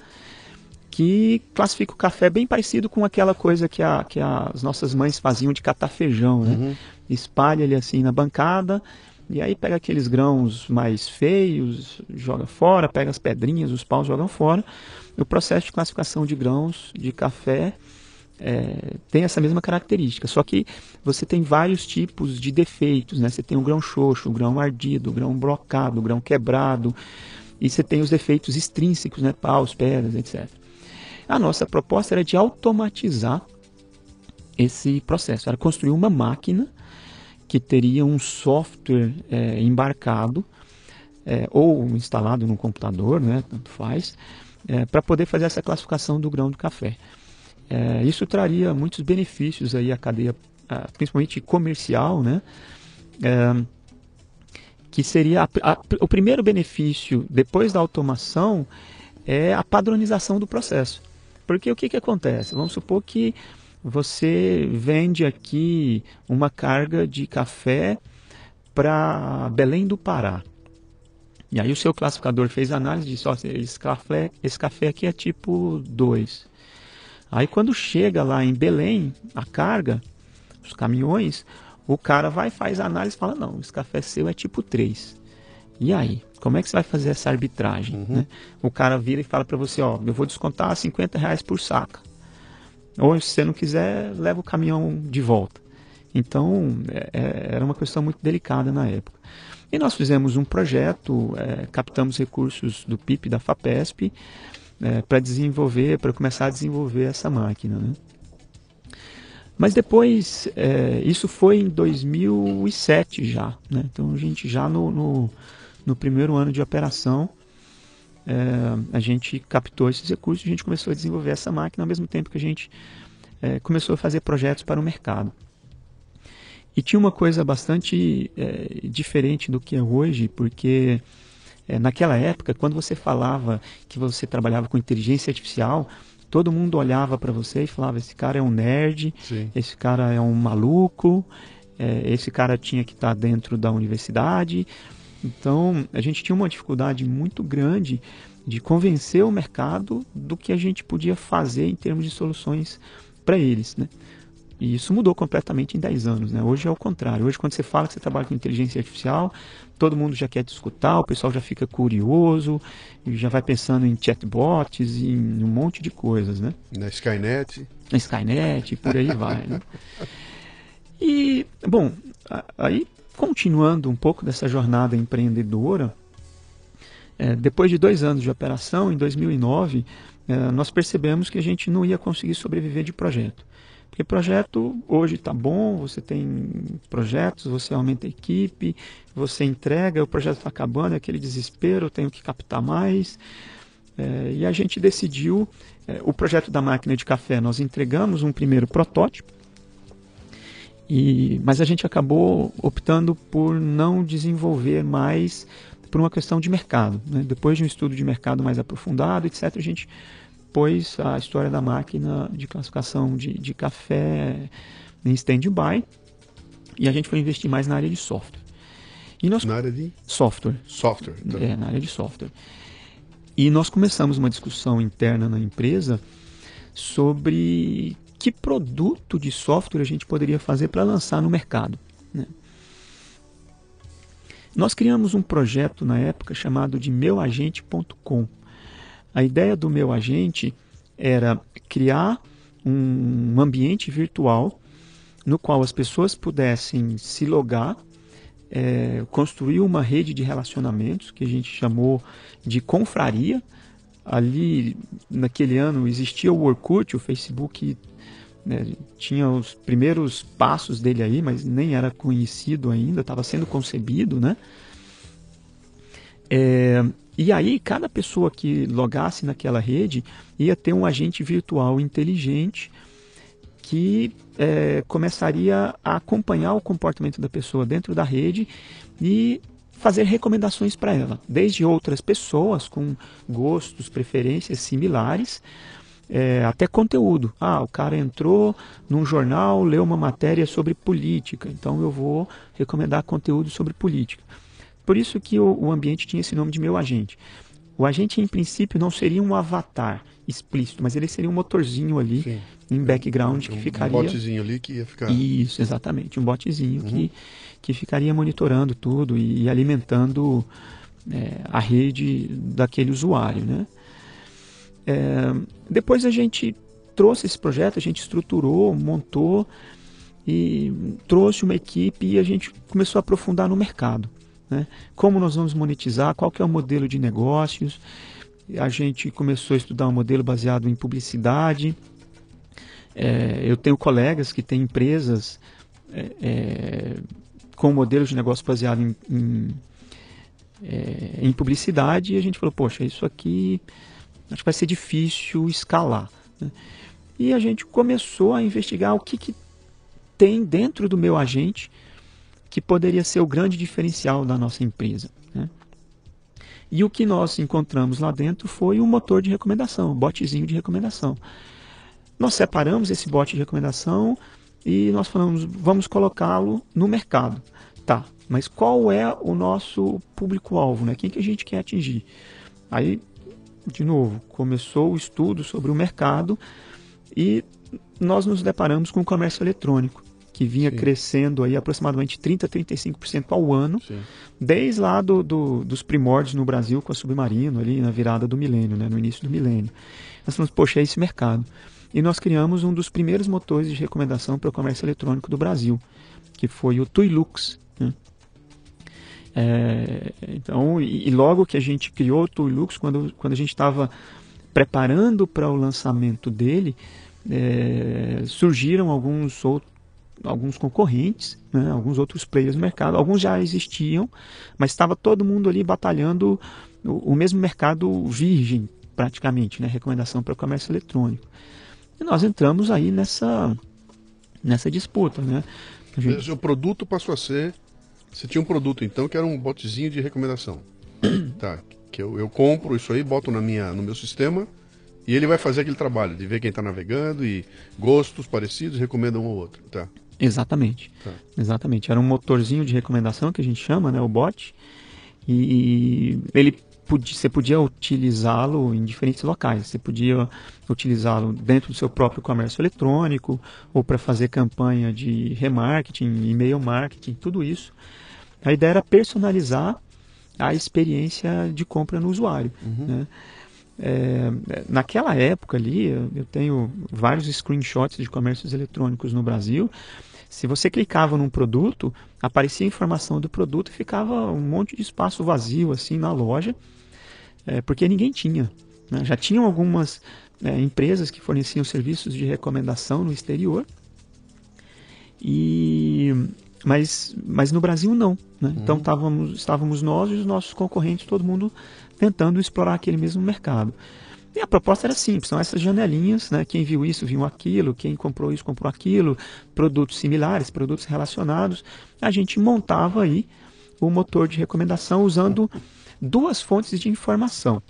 que classifica o café bem parecido com aquela coisa que, a, que as nossas mães faziam de catar feijão, né? Uhum. Espalha ele assim na bancada e aí pega aqueles grãos mais feios, joga fora, pega as pedrinhas, os paus, jogam fora. O processo de classificação de grãos de café é, tem essa mesma característica, só que você tem vários tipos de defeitos, né? Você tem o grão xoxo, o grão ardido, o grão brocado, o grão quebrado, e você tem os defeitos extrínsecos, né? Paus, pedras, etc. A nossa proposta era de automatizar esse processo, era construir uma máquina que teria um software é, embarcado é, ou instalado no computador, né, tanto faz, é, para poder fazer essa classificação do grão do café. É, isso traria muitos benefícios aí à cadeia, principalmente comercial, né? É, que seria a, a, o primeiro benefício depois da automação é a padronização do processo. Porque o que, que acontece? Vamos supor que você vende aqui uma carga de café para Belém do Pará. E aí o seu classificador fez análise e disse, esse café, esse café aqui é tipo 2. Aí quando chega lá em Belém, a carga, os caminhões, o cara vai faz a análise e fala, não, esse café seu é tipo 3. E aí? Como é que você vai fazer essa arbitragem? Uhum. Né? O cara vira e fala para você, ó, eu vou descontar 50 reais por saca. Ou se você não quiser, leva o caminhão de volta. Então, é, é era uma questão muito delicada na época. E nós fizemos um projeto, é, captamos recursos do PIP da FAPESP é, para desenvolver, para começar a desenvolver essa máquina. Né? Mas depois, é, isso foi em 2007 já. Né? Então a gente já no, no no primeiro ano de operação, é, a gente captou esses recursos a gente começou a desenvolver essa máquina ao mesmo tempo que a gente é, começou a fazer projetos para o mercado. E tinha uma coisa bastante é, diferente do que é hoje, porque é, naquela época, quando você falava que você trabalhava com inteligência artificial, todo mundo olhava para você e falava: esse cara é um nerd, Sim. esse cara é um maluco, é, esse cara tinha que estar tá dentro da universidade. Então, a gente tinha uma dificuldade muito grande de convencer o mercado do que a gente podia fazer em termos de soluções para eles. Né? E isso mudou completamente em 10 anos. Né? Hoje é o contrário. Hoje, quando você fala que você trabalha com inteligência artificial, todo mundo já quer te escutar, o pessoal já fica curioso, e já vai pensando em chatbots e em um monte de coisas. Né? Na Skynet. Na Skynet, e por aí vai. Né? E, bom, aí continuando um pouco dessa jornada empreendedora, é, depois de dois anos de operação, em 2009, é, nós percebemos que a gente não ia conseguir sobreviver de projeto. Porque projeto hoje está bom, você tem projetos, você aumenta a equipe, você entrega, o projeto está acabando, é aquele desespero, eu tenho que captar mais. É, e a gente decidiu é, o projeto da máquina de café. Nós entregamos um primeiro protótipo, e, mas a gente acabou optando por não desenvolver mais por uma questão de mercado. Né? Depois de um estudo de mercado mais aprofundado, etc., a gente pôs a história da máquina de classificação de, de café em stand-by e a gente foi investir mais na área de software. E nós, na área de? Software. Software. Tá. É, na área de software. E nós começamos uma discussão interna na empresa sobre que produto de software a gente poderia fazer para lançar no mercado. Né? Nós criamos um projeto na época chamado de meuagente.com. A ideia do meu agente era criar um ambiente virtual no qual as pessoas pudessem se logar, é, construir uma rede de relacionamentos que a gente chamou de confraria. Ali, naquele ano, existia o Orkut, o Facebook né, tinha os primeiros passos dele aí, mas nem era conhecido ainda, estava sendo concebido, né? É, e aí, cada pessoa que logasse naquela rede ia ter um agente virtual inteligente que é, começaria a acompanhar o comportamento da pessoa dentro da rede e fazer recomendações para ela, desde outras pessoas com gostos, preferências similares, é, até conteúdo. Ah, o cara entrou num jornal, leu uma matéria sobre política, então eu vou recomendar conteúdo sobre política. Por isso que o, o ambiente tinha esse nome de meu agente. O agente, em princípio, não seria um avatar explícito, mas ele seria um motorzinho ali Sim. em background um, que ficaria. Um botzinho ali que ia ficar. Isso, exatamente. Um botzinho uhum. que, que ficaria monitorando tudo e, e alimentando é, a rede daquele usuário. Né? É, depois a gente trouxe esse projeto, a gente estruturou, montou e trouxe uma equipe e a gente começou a aprofundar no mercado. Né? Como nós vamos monetizar, qual que é o modelo de negócios. A gente começou a estudar um modelo baseado em publicidade. É, eu tenho colegas que têm empresas é, é, com modelos de negócio baseado em, em, é, em publicidade e a gente falou, poxa, isso aqui acho que vai ser difícil escalar. Né? E a gente começou a investigar o que, que tem dentro do meu agente que poderia ser o grande diferencial da nossa empresa. Né? E o que nós encontramos lá dentro foi um motor de recomendação, um botzinho de recomendação. Nós separamos esse bot de recomendação e nós falamos, vamos colocá-lo no mercado. Tá, mas qual é o nosso público-alvo? Né? Quem que a gente quer atingir? Aí de novo, começou o estudo sobre o mercado e nós nos deparamos com o comércio eletrônico, que vinha Sim. crescendo aí aproximadamente 30% a 35% ao ano, Sim. desde lá do, do, dos primórdios no Brasil com a Submarino, ali na virada do milênio, né, no início do milênio. Nós falamos, poxa, é esse mercado. E nós criamos um dos primeiros motores de recomendação para o comércio eletrônico do Brasil, que foi o Tuilux. Né? É, então, e, e, logo que a gente criou o Tuilux, quando, quando a gente estava preparando para o lançamento dele, é, surgiram alguns outros alguns concorrentes, né, alguns outros players no mercado. Alguns já existiam, mas estava todo mundo ali batalhando o, o mesmo mercado virgem, praticamente, né, recomendação para o comércio eletrônico. E nós entramos aí nessa, nessa disputa. Né. Gente... O produto passou a ser você tinha um produto então que era um botzinho de recomendação. tá, que eu, eu compro isso aí, boto na minha, no meu sistema E ele vai fazer aquele trabalho de ver quem está navegando e gostos parecidos recomenda um ou outro, tá? Exatamente. Tá. Exatamente. Era um motorzinho de recomendação que a gente chama, né, o bot. E ele podia, você podia utilizá-lo em diferentes locais. Você podia utilizá-lo dentro do seu próprio comércio eletrônico ou para fazer campanha de remarketing, e-mail marketing, tudo isso. A ideia era personalizar a experiência de compra no usuário. Uhum. Né? É, naquela época ali, eu tenho vários screenshots de comércios eletrônicos no Brasil. Se você clicava num produto, aparecia a informação do produto e ficava um monte de espaço vazio assim na loja, é, porque ninguém tinha. Né? Já tinham algumas é, empresas que forneciam serviços de recomendação no exterior, e mas, mas no Brasil não. Né? Então, uhum. Então estávamos, estávamos nós e os nossos concorrentes, todo mundo tentando explorar aquele mesmo mercado. E a proposta era simples, são essas janelinhas, né? quem viu isso viu aquilo, quem comprou isso comprou aquilo, produtos similares, produtos relacionados. A gente montava aí o motor de recomendação usando duas fontes de informação.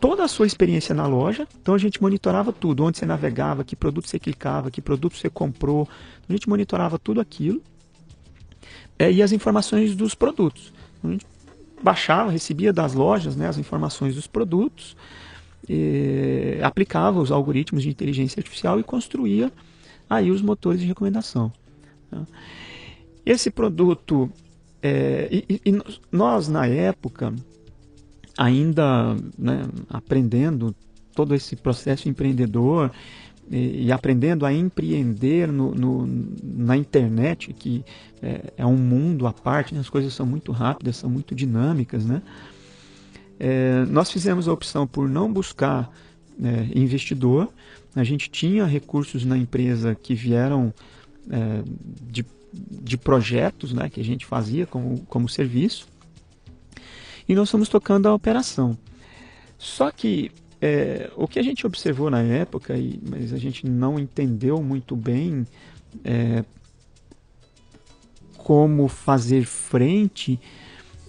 Toda a sua experiência na loja, então a gente monitorava tudo, onde você navegava, que produto você clicava, que produto você comprou, a gente monitorava tudo aquilo é, e as informações dos produtos. A gente baixava, recebia das lojas né, as informações dos produtos, e, aplicava os algoritmos de inteligência artificial e construía aí os motores de recomendação. Tá? Esse produto, é, e, e, nós na época, ainda né, aprendendo todo esse processo empreendedor e, e aprendendo a empreender no, no, na internet, que é, é, um mundo à parte, né? as coisas são muito rápidas, são muito dinâmicas, né? É, nós fizemos a opção por não buscar é, investidor. A gente tinha recursos na empresa que vieram é, de, de projetos né, que a gente fazia como, como serviço. E nós fomos tocando a operação. Só que é, o que a gente observou na época, e, mas a gente não entendeu muito bem é, como fazer frente,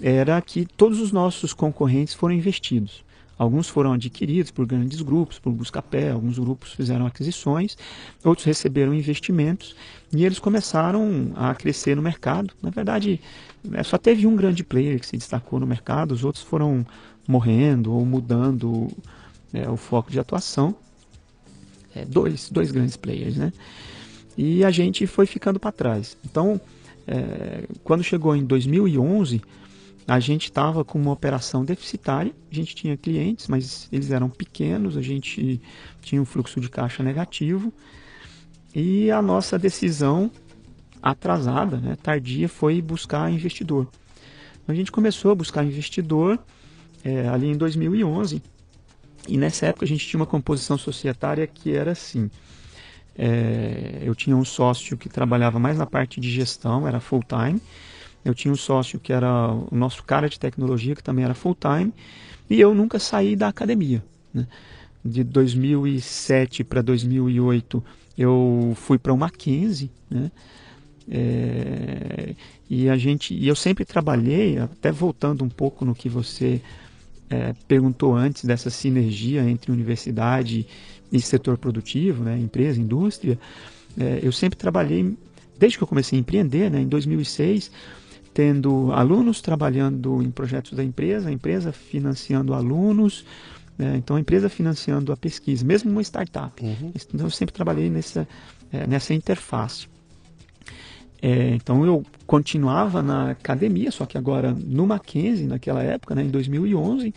era que todos os nossos concorrentes foram investidos. Alguns foram adquiridos por grandes grupos, por Buscapé, alguns grupos fizeram aquisições, outros receberam investimentos e eles começaram a crescer no mercado. Na verdade, é, só teve um grande player que se destacou no mercado, os outros foram morrendo ou mudando é, o foco de atuação. É, dois, dois grandes players, né? E a gente foi ficando para trás. Então, é, quando chegou em 2011, a gente estava com uma operação deficitária. A gente tinha clientes, mas eles eram pequenos, a gente tinha um fluxo de caixa negativo. E a nossa decisão atrasada, né, tardia, foi buscar investidor. A gente começou a buscar investidor é, ali em 2011 e nessa época a gente tinha uma composição societária que era assim. É, eu tinha um sócio que trabalhava mais na parte de gestão, era full time. Eu tinha um sócio que era o nosso cara de tecnologia, que também era full time. E eu nunca saí da academia. Né? De 2007 para 2008 eu fui para o Mackenzie, né? É, e a gente, e eu sempre trabalhei, até voltando um pouco no que você é, perguntou antes dessa sinergia entre universidade e setor produtivo, né, empresa, indústria, é, eu sempre trabalhei, desde que eu comecei a empreender, né, em 2006, tendo alunos trabalhando em projetos da empresa, a empresa financiando alunos, né, então a empresa financiando a pesquisa, mesmo uma startup. Uhum. Então eu sempre trabalhei nessa, é, nessa interface. É, então eu continuava na academia, só que agora no Mackenzie, naquela época, né, em 2011,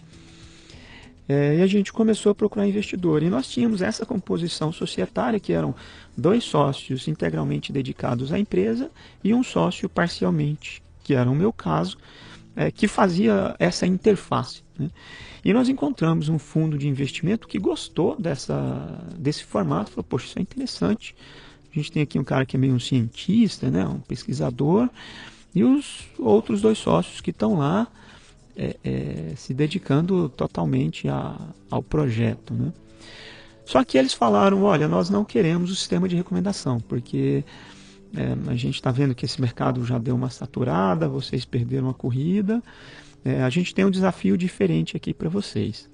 é, e a gente começou a procurar investidor. E nós tínhamos essa composição societária, que eram dois sócios integralmente dedicados à empresa e um sócio parcialmente, que era o meu caso, é, que fazia essa interface. Né? E nós encontramos um fundo de investimento que gostou dessa, desse formato, falou, poxa, isso é interessante a gente tem aqui um cara que é meio um cientista, né, um pesquisador, e os outros dois sócios que estão lá é, é, se dedicando totalmente a, ao projeto. Né? Só que eles falaram: olha, nós não queremos o sistema de recomendação, porque é, a gente está vendo que esse mercado já deu uma saturada, vocês perderam a corrida, é, a gente tem um desafio diferente aqui para vocês.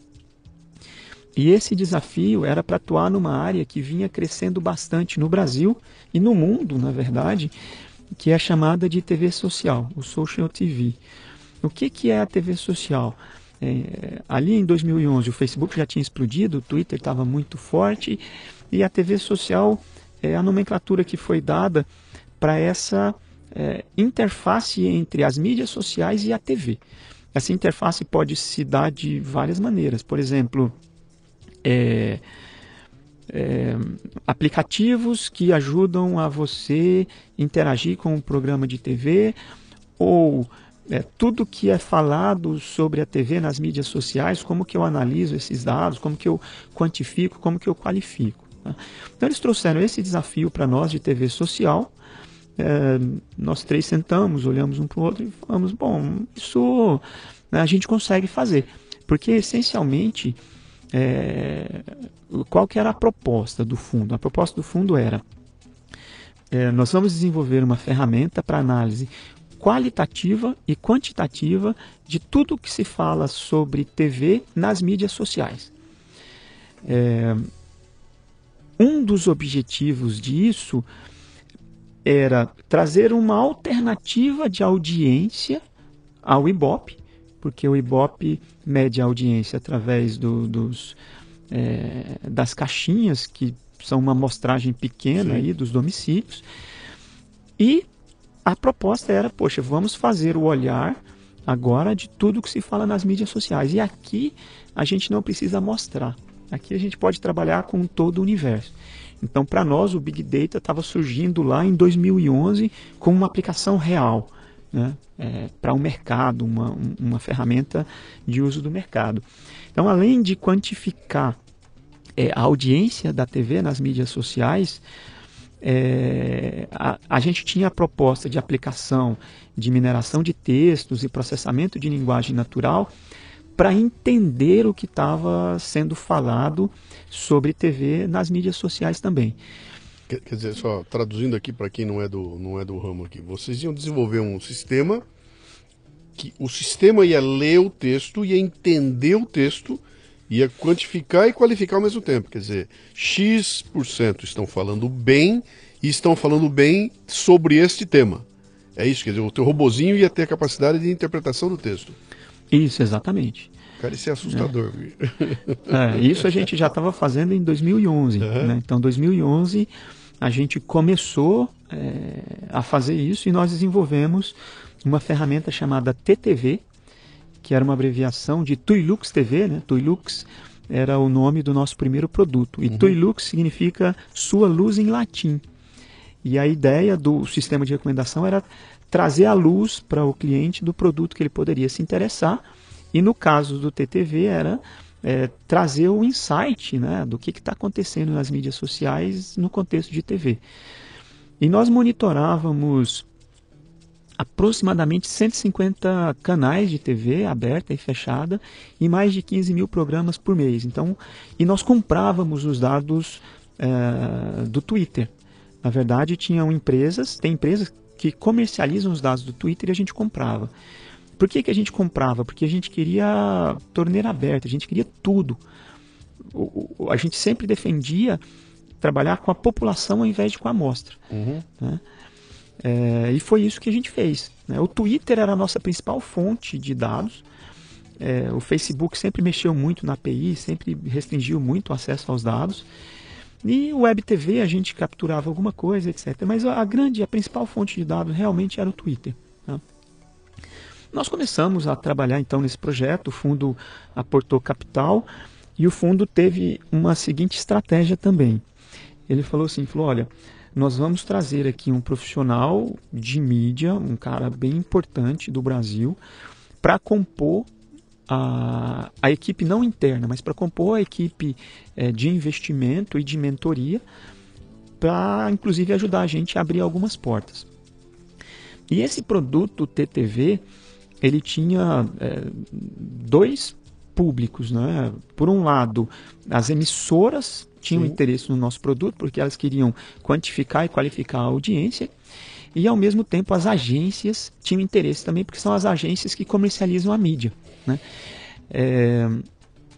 E esse desafio era para atuar numa área que vinha crescendo bastante no Brasil e no mundo, na verdade, que é chamada de TV social, o Social TV. O que, que é a TV social? É, ali em 2011 o Facebook já tinha explodido, o Twitter estava muito forte e a TV social é a nomenclatura que foi dada para essa é, interface entre as mídias sociais e a TV. Essa interface pode se dar de várias maneiras. Por exemplo, é, é, aplicativos que ajudam a você interagir com o programa de TV ou é, tudo que é falado sobre a TV nas mídias sociais, como que eu analiso esses dados, como que eu quantifico, como que eu qualifico. Tá? Então eles trouxeram esse desafio para nós de TV social. É, nós três sentamos, olhamos um para o outro e falamos, bom, isso né, a gente consegue fazer. Porque essencialmente é, qual que era a proposta do fundo? A proposta do fundo era é, nós vamos desenvolver uma ferramenta para análise qualitativa e quantitativa de tudo que se fala sobre TV nas mídias sociais. É, um dos objetivos disso era trazer uma alternativa de audiência ao Ibope, porque o Ibope mede a audiência através do, dos, é, das caixinhas, que são uma amostragem pequena aí dos domicílios, e a proposta era, poxa, vamos fazer o olhar agora de tudo que se fala nas mídias sociais. E aqui a gente não precisa mostrar. Aqui a gente pode trabalhar com todo o universo. Então, para nós, o Big Data estava surgindo lá em 2011 como uma aplicação real né, é, para o um mercado, uma, uma ferramenta de uso do mercado. Então, além de quantificar é, a audiência da TV nas mídias sociais, é, a, a, gente tinha a proposta de aplicação de mineração de textos e processamento de linguagem natural para entender o que estava sendo falado sobre TV nas mídias sociais também. Quer, quer dizer, só traduzindo aqui para quem não é do não é do ramo aqui, vocês iam desenvolver um sistema que o sistema ia ler o texto, ia entender o texto, ia quantificar e qualificar ao mesmo tempo. Quer dizer, X% estão falando bem e estão falando bem sobre este tema. É isso, quer dizer, o teu robozinho ia ter a capacidade de interpretação do texto. Isso, exatamente. Cara, isso é assustador. É. é isso a gente já estava fazendo em 2011. Uhum. Né? Então, 2011 a gente começou é, a fazer isso e nós desenvolvemos uma ferramenta chamada TTV, que era uma abreviação de Tuilux TV, né? Tuilux era o nome do nosso primeiro produto. E uhum. Tuilux significa sua luz em latim. E a ideia do sistema de recomendação era trazer a luz para o cliente do produto que ele poderia se interessar. E no caso do TTV era é, trazer o insight né, do que está acontecendo nas mídias sociais no contexto de TV. E nós monitorávamos aproximadamente 150 canais de TV aberta e fechada e mais de 15 mil programas por mês. Então, e nós comprávamos os dados é, do Twitter. Na verdade, tinham empresas, tem empresas que comercializam os dados do Twitter e a gente comprava. Por que, que a gente comprava? Porque a gente queria torneira aberta, a gente queria tudo. O, o, a gente sempre defendia trabalhar com a população ao invés de com a amostra. Uhum. Né? É, e foi isso que a gente fez. Né? O Twitter era a nossa principal fonte de dados. É, o Facebook sempre mexeu muito na API, sempre restringiu muito o acesso aos dados. E o Web TV a gente capturava alguma coisa, etc. Mas a grande, a principal fonte de dados realmente era o Twitter. Nós começamos a trabalhar então nesse projeto, o fundo aportou capital e o fundo teve uma seguinte estratégia também. Ele falou assim, falou, olha, nós vamos trazer aqui um profissional de mídia, um cara bem importante do Brasil, para compor a, a equipe não interna, mas para compor a equipe é, de investimento e de mentoria, para inclusive ajudar a gente a abrir algumas portas. E esse produto TTV, ele tinha é, dois públicos. Né? Por um lado, as emissoras tinham Sim. interesse no nosso produto, porque elas queriam quantificar e qualificar a audiência, e ao mesmo tempo as agências tinham interesse também, porque são as agências que comercializam a mídia. Né? É,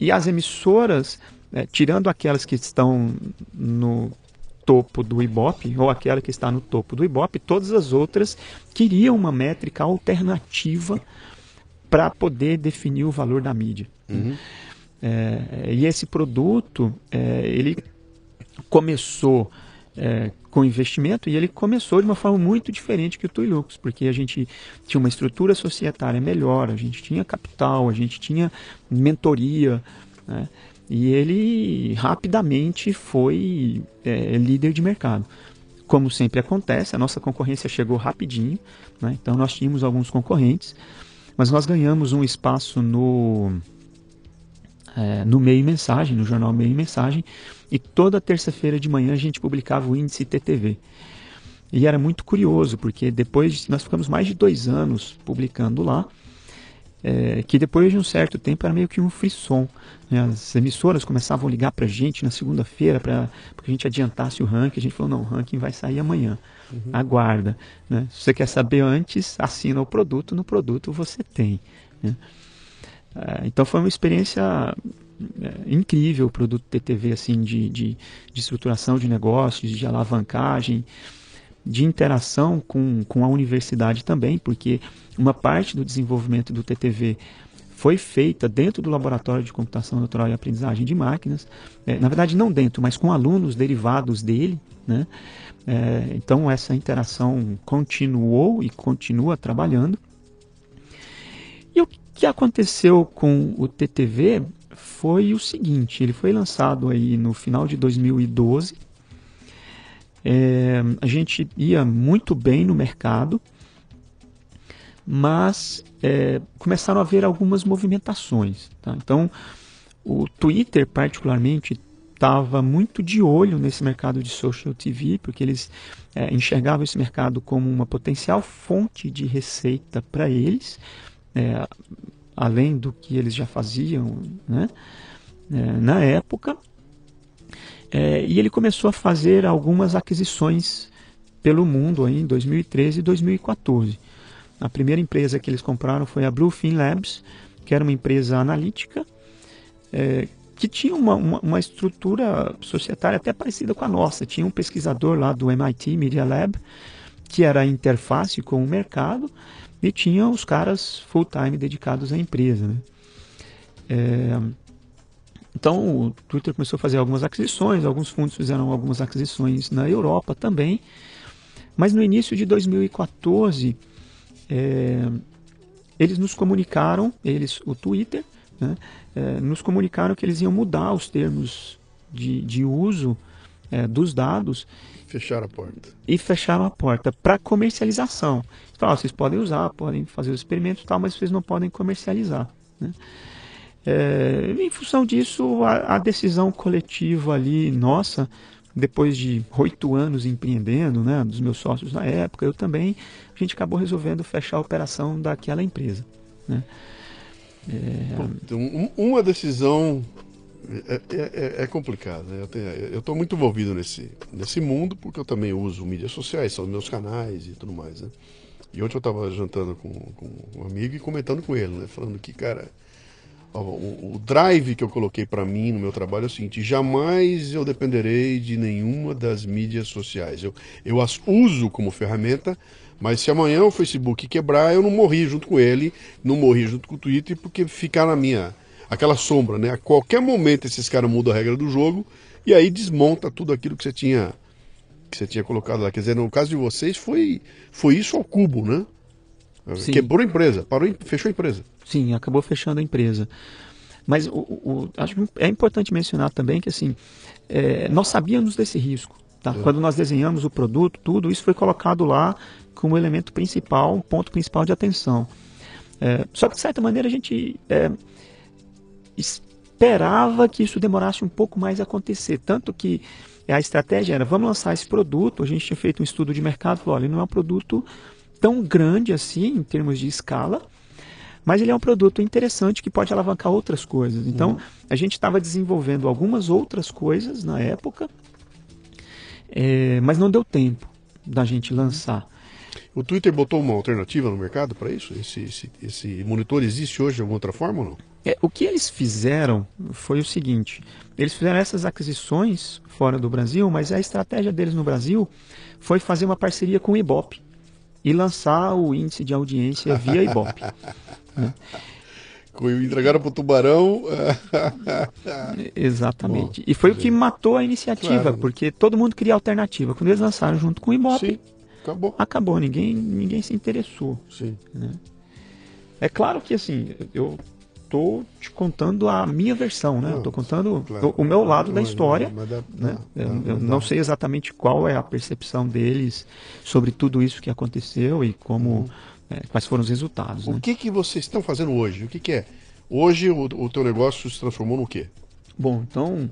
e as emissoras é, tirando aquelas que estão no topo do Ibope, ou aquela que está no topo do Ibope, todas as outras queriam uma métrica alternativa para poder definir o valor da mídia. Uhum. É, e esse produto, é, ele começou é, com investimento e ele começou de uma forma muito diferente que o Tuilux, porque a gente tinha uma estrutura societária melhor, a gente tinha capital, a gente tinha mentoria, né? E ele rapidamente foi é, líder de mercado. Como sempre acontece, a nossa concorrência chegou rapidinho, né? então nós tínhamos alguns concorrentes, mas nós ganhamos um espaço no, é, no Meio Mensagem, no jornal Meio Mensagem, e toda terça-feira de manhã a gente publicava o índice TTV. E era muito curioso, porque depois nós ficamos mais de dois anos publicando lá, é, que depois de um certo tempo era meio que um frisson. Né? As emissoras começavam a ligar para a gente na segunda-feira para que a gente adiantasse o ranking. A gente falou, não, o ranking vai sair amanhã. Uhum. Aguarda. Né? Se você quer saber antes, assina o produto. No produto você tem. Né? É, então foi uma experiência é, incrível o produto TTV assim de, de, de estruturação de negócios, de alavancagem de interação com, com a universidade também, porque uma parte do desenvolvimento do TTV foi feita dentro do laboratório de computação natural e aprendizagem de máquinas, é, na verdade não dentro, mas com alunos derivados dele, né? É, então essa interação continuou e continua trabalhando. E o que aconteceu com o TTV foi o seguinte, ele foi lançado aí no final de 2012, é, a gente ia muito bem no mercado, mas é, começaram a haver algumas movimentações. Tá? Então, o Twitter, particularmente, estava muito de olho nesse mercado de social TV, porque eles é, enxergavam esse mercado como uma potencial fonte de receita para eles, é, além do que eles já faziam né, é, na época. É, e ele começou a fazer algumas aquisições pelo mundo aí, em 2013 e 2014. A primeira empresa que eles compraram foi a Bluefin Labs, que era uma empresa analítica, é, que tinha uma, uma, uma, estrutura societária até parecida com a nossa. Tinha um pesquisador lá do MIT Media Lab, que era a interface com o mercado, e tinha os caras full-time dedicados à empresa. Né? É, então o Twitter começou a fazer algumas aquisições, alguns fundos fizeram algumas aquisições na Europa também. Mas no início de 2014, é, eles nos comunicaram, eles, o Twitter, né, é, nos comunicaram que eles iam mudar os termos de, de uso é, dos dados. Fecharam a porta. E fecharam a porta para comercialização. Então, vocês podem usar, podem fazer os experimentos, tal, mas vocês não podem comercializar. Né? É, em função disso, a, a, decisão coletiva ali, nossa, depois de oito anos empreendendo, né, dos meus sócios na época, eu também, a gente acabou resolvendo fechar a operação daquela empresa. Né? É... Então, uma decisão é, é, é, é complicado. Né? Eu estou muito envolvido nesse, nesse mundo porque eu também uso mídias sociais, são meus canais e tudo mais. Né? E ontem eu estava jantando com, com um amigo e comentando com ele, né? falando que, cara, o, o drive que eu coloquei para mim no meu trabalho é o seguinte: jamais eu dependerei de nenhuma das mídias sociais. Eu, eu as uso como ferramenta, mas se amanhã o Facebook quebrar, eu não morri junto com ele, não morri junto com o Twitter, porque ficar na minha. aquela sombra, né? A qualquer momento esses caras mudam a regra do jogo e aí desmonta tudo aquilo que você tinha que você tinha colocado lá. Quer dizer, no caso de vocês, foi, foi isso ao cubo, né? Sim. Quebrou a empresa, parou, fechou a empresa. Sim, acabou fechando a empresa. Mas o, o, acho que é importante mencionar também que assim, é, nós sabíamos desse risco. Tá? É. Quando nós desenhamos o produto, tudo isso foi colocado lá como elemento principal, um ponto principal de atenção. É, só que de certa maneira a gente é, esperava que isso demorasse um pouco mais a acontecer. Tanto que a estratégia era, vamos lançar esse produto, a gente tinha feito um estudo de mercado, falou, olha, ele não é um produto tão grande assim em termos de escala, mas ele é um produto interessante que pode alavancar outras coisas. Então, uhum. a gente estava desenvolvendo algumas outras coisas na época, é, mas não deu tempo da gente lançar. O Twitter botou uma alternativa no mercado para isso? Esse, esse, esse, monitor existe hoje de alguma outra forma ou não? É, o que eles fizeram foi o seguinte: eles fizeram essas aquisições fora do Brasil, mas a estratégia deles no Brasil foi fazer uma parceria com o Ibope e lançar o índice de audiência via Ibope. né? Entregaram para o Tubarão. Exatamente. Bom, e foi sim. o que matou a iniciativa, claro. porque todo mundo queria alternativa. Quando eles lançaram junto com o Ibope, sim. acabou. Acabou, ninguém, ninguém se interessou. Sim. Né? É claro que assim, eu estou te contando a minha versão, né? Estou contando claro. o, meu lado da história. né? eu, eu não sei exatamente qual é a percepção deles sobre tudo isso que aconteceu e como é, quais foram os resultados. O né? que que vocês estão fazendo hoje? O que, que é? Hoje o, o teu negócio se transformou no quê? Bom, então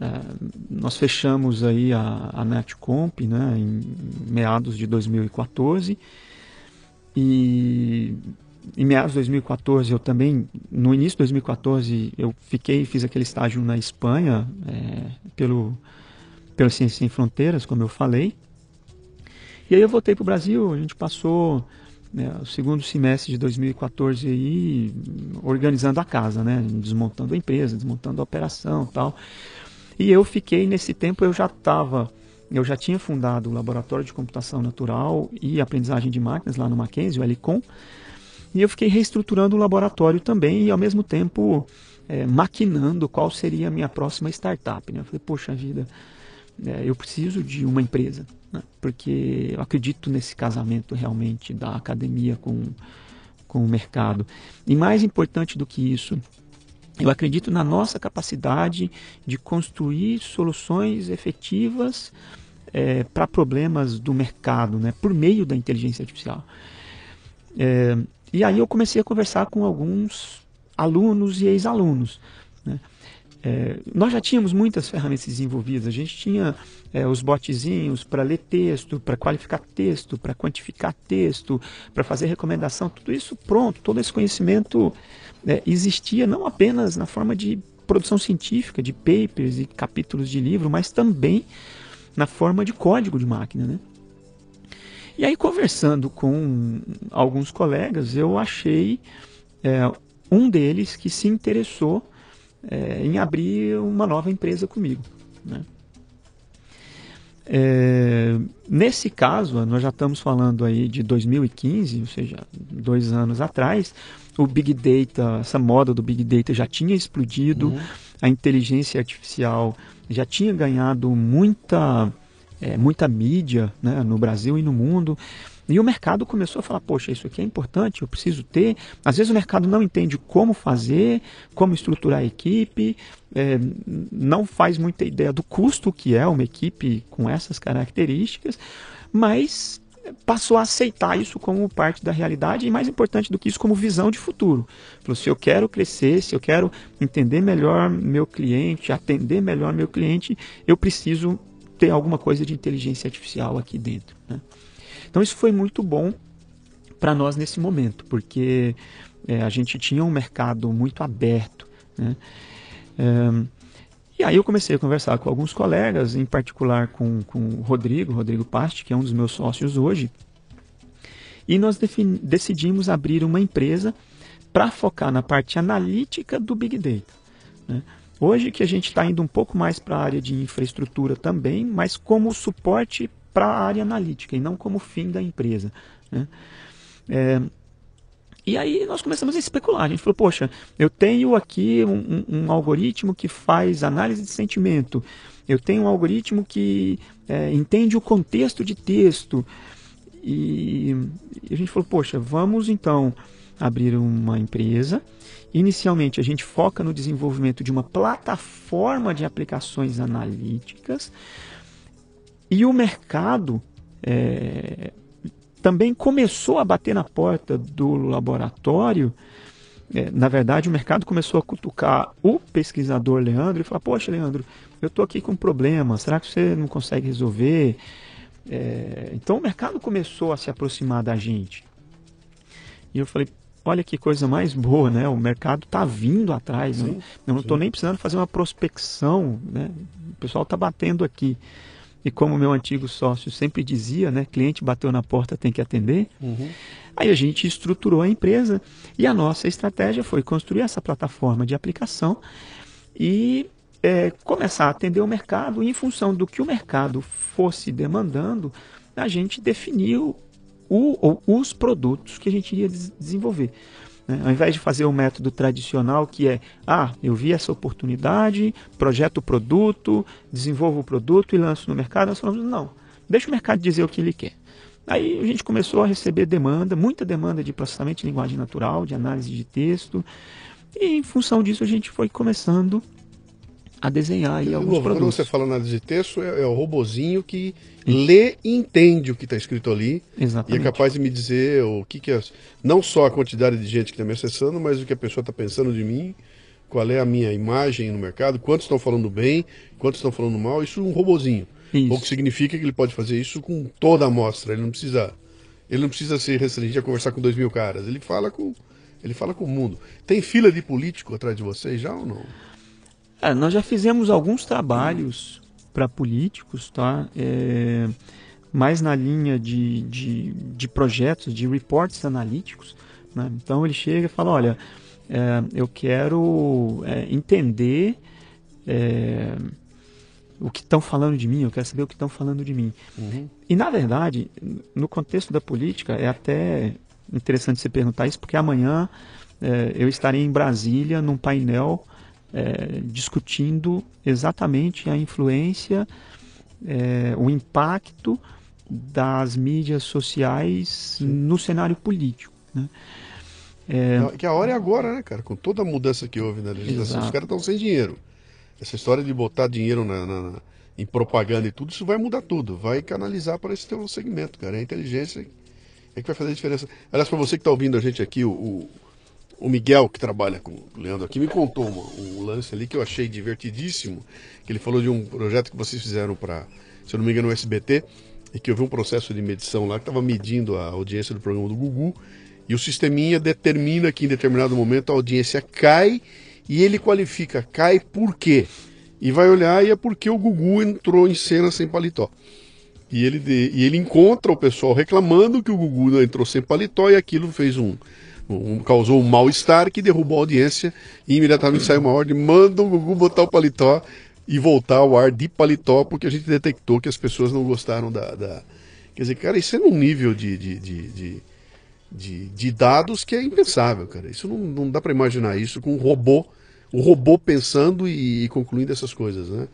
é, nós fechamos aí a, a Netcomp né, em meados de 2014 e em meados de 2014, eu também, no início de 2014, eu fiquei, fiz aquele estágio na Espanha, é, pelo, pelo Ciência Sem Fronteiras, como eu falei. E aí eu voltei para o Brasil, a gente passou né, o segundo semestre de 2014 aí organizando a casa, né, desmontando a empresa, desmontando a operação tal. E eu fiquei, nesse tempo, eu já estava eu já tinha fundado o Laboratório de Computação Natural e Aprendizagem de Máquinas lá no Mackenzie, o Helicom, e eu fiquei reestruturando o laboratório também e ao mesmo tempo é, maquinando qual seria a minha próxima startup. Né? Eu falei, poxa vida, é, eu preciso de uma empresa, né? porque eu acredito nesse casamento realmente da academia com, com o mercado. E mais importante do que isso, eu acredito na nossa capacidade de construir soluções efetivas é, para problemas do mercado, né, por meio da inteligência artificial. É, e aí eu comecei a conversar com alguns alunos e ex-alunos. Né? É, nós já tínhamos muitas ferramentas desenvolvidas. A gente tinha é, os botzinhos para ler texto, para qualificar texto, para quantificar texto, para fazer recomendação. Tudo isso pronto, todo esse conhecimento é, existia não apenas na forma de produção científica, de papers e capítulos de livro, mas também na forma de código de máquina. Né? E aí, conversando com alguns colegas, eu achei é, um deles que se interessou é, em abrir uma nova empresa comigo. Né? É, nesse caso, nós já estamos falando aí de 2015, ou seja, dois anos atrás, o Big Data, essa moda do Big Data já tinha explodido, uhum. a inteligência artificial já tinha ganhado muita é, muita mídia né, no Brasil e no mundo. E o mercado começou a falar: poxa, isso aqui é importante, eu preciso ter. Às vezes o mercado não entende como fazer, como estruturar a equipe, é, não faz muita ideia do custo que é uma equipe com essas características, mas passou a aceitar isso como parte da realidade e mais importante do que isso como visão de futuro. Falou, se eu quero crescer, se eu quero entender melhor meu cliente, atender melhor meu cliente, eu preciso ter alguma coisa de inteligência artificial aqui dentro. Né? Então isso foi muito bom para nós nesse momento, porque é, a gente tinha um mercado muito aberto. Né? É, e aí eu comecei a conversar com alguns colegas, em particular com, com o Rodrigo, Rodrigo Pasti, que é um dos meus sócios hoje, e nós decidimos abrir uma empresa para focar na parte analítica do Big Data. Né? Hoje que a gente está indo um pouco mais para a área de infraestrutura também, mas como suporte para a área analítica e não como fim da empresa. Né? É, e aí nós começamos a especular. A gente falou, poxa, eu tenho aqui um, um, algoritmo que faz análise de sentimento. Eu tenho um algoritmo que é, entende o contexto de texto. E, e a gente falou, poxa, vamos então abrir uma empresa Inicialmente, a gente foca no desenvolvimento de uma plataforma de aplicações analíticas e o mercado é, também começou a bater na porta do laboratório. É, na verdade, o mercado começou a cutucar o pesquisador Leandro e falar: Poxa, Leandro, eu estou aqui com um problema, será que você não consegue resolver? É, então, o mercado começou a se aproximar da gente. E eu falei: olha que coisa mais boa, né? O mercado está vindo atrás. Sim, né? Eu não estou nem precisando fazer uma prospecção, né? O pessoal está batendo aqui. E como meu antigo sócio sempre dizia, né, cliente bateu na porta tem que atender. Uhum. Aí a gente estruturou a empresa e a nossa estratégia foi construir essa plataforma de aplicação e é, começar a atender o mercado. E em função do que o mercado fosse demandando, a gente definiu o, os produtos que a gente iria desenvolver. Né? Ao invés de fazer o método tradicional, que é, ah, eu vi essa oportunidade, projeto o produto, desenvolvo o produto e lanço no mercado, nós falamos, não, deixa o mercado dizer o que ele quer. Aí a gente começou a receber demanda, muita demanda de processamento de linguagem natural, de análise de texto, e em função disso a gente foi começando a desenhar aí alguns Quando produtos. você fala análise de texto, é, é o robozinho que lê e entende o que está escrito ali. Exatamente. E é capaz de me dizer o que, que é. Não só a quantidade de gente que está me acessando, mas o que a pessoa está pensando de mim, qual é a minha imagem no mercado, quantos estão falando bem, quantos estão falando mal. Isso é um robozinho. Isso. O que significa que ele pode fazer isso com toda a amostra. Ele não precisa. Ele não precisa ser restringido a conversar com dois mil caras. Ele fala com. Ele fala com o mundo. Tem fila de político atrás de vocês já ou não? É, nós já fizemos alguns trabalhos para políticos, tá? É, mais na linha de, de, de, projetos, de reports analíticos. Né? Então ele chega e fala, olha, é, eu quero é, entender é, o que estão falando de mim, eu quero saber o que estão falando de mim. Uhum. E na verdade, no contexto da política, é até interessante você perguntar isso, porque amanhã é, eu estarei em Brasília num painel é, discutindo exatamente a influência, é, o impacto das mídias sociais Sim. no cenário político. Né? É... Que a hora é agora, né, cara? Com toda a mudança que houve na legislação, Exato. os caras estão sem dinheiro. Essa história de botar dinheiro na, na, em propaganda e tudo, isso vai mudar tudo. Vai canalizar para esse teu segmento, cara. É a inteligência é que vai fazer a diferença. Aliás, para você que está ouvindo a gente aqui, o, o o Miguel, que trabalha com o Leandro aqui, me contou uma, um lance ali que eu achei divertidíssimo. Que ele falou de um projeto que vocês fizeram para, se eu não me engano, o SBT, e que houve um processo de medição lá que estava medindo a audiência do programa do Gugu. E o sisteminha determina que em determinado momento a audiência cai e ele qualifica cai por quê? E vai olhar e é porque o Gugu entrou em cena sem paletó. E ele, e ele encontra o pessoal reclamando que o Gugu entrou sem paletó e aquilo fez um, um, causou um mal-estar que derrubou a audiência e imediatamente saiu uma ordem, manda o Gugu botar o paletó e voltar ao ar de paletó, porque a gente detectou que as pessoas não gostaram da. da... Quer dizer, cara, isso é num nível de, de, de, de, de, de dados que é impensável, cara. Isso não, não dá para imaginar isso com um robô, o robô pensando e, e, concluindo essas coisas, né?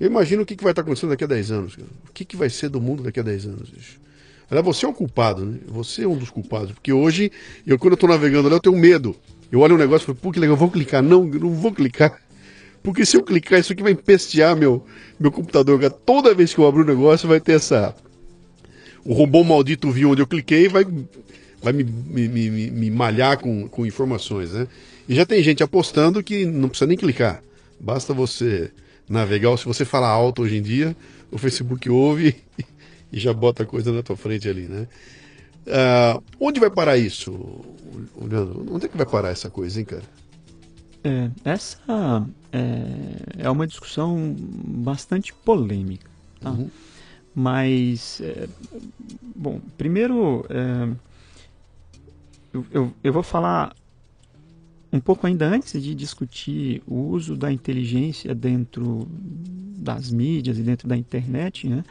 Eu imagino o que, que vai estar acontecendo daqui a 10 anos, cara. O que, que vai ser do mundo daqui a 10 anos, bicho. Aliás, você é o culpado, né? Você é um dos culpados. Porque hoje, eu quando eu tô navegando lá, eu tenho medo. Eu olho um negócio e falo, pô, que legal, eu vou clicar. Não, não vou clicar. Porque se eu clicar, isso aqui vai empestear meu, meu computador. Toda vez que eu abro o um negócio, vai ter essa. O robô maldito viu onde eu cliquei e vai, vai me, me, me, me malhar com, com informações, né? E já tem gente apostando que não precisa nem clicar. Basta você navegar. Se você falar alto hoje em dia, o Facebook ouve e já bota a coisa na tua frente ali, né? Uh, onde vai parar isso, Leandro? Onde é que vai parar essa coisa, hein, cara? É, essa é, é, uma discussão bastante polêmica, tá? Uhum. Mas, é, bom, primeiro é, eu, eu, eu vou falar um pouco ainda antes de discutir o uso da inteligência dentro das mídias e dentro da internet, né?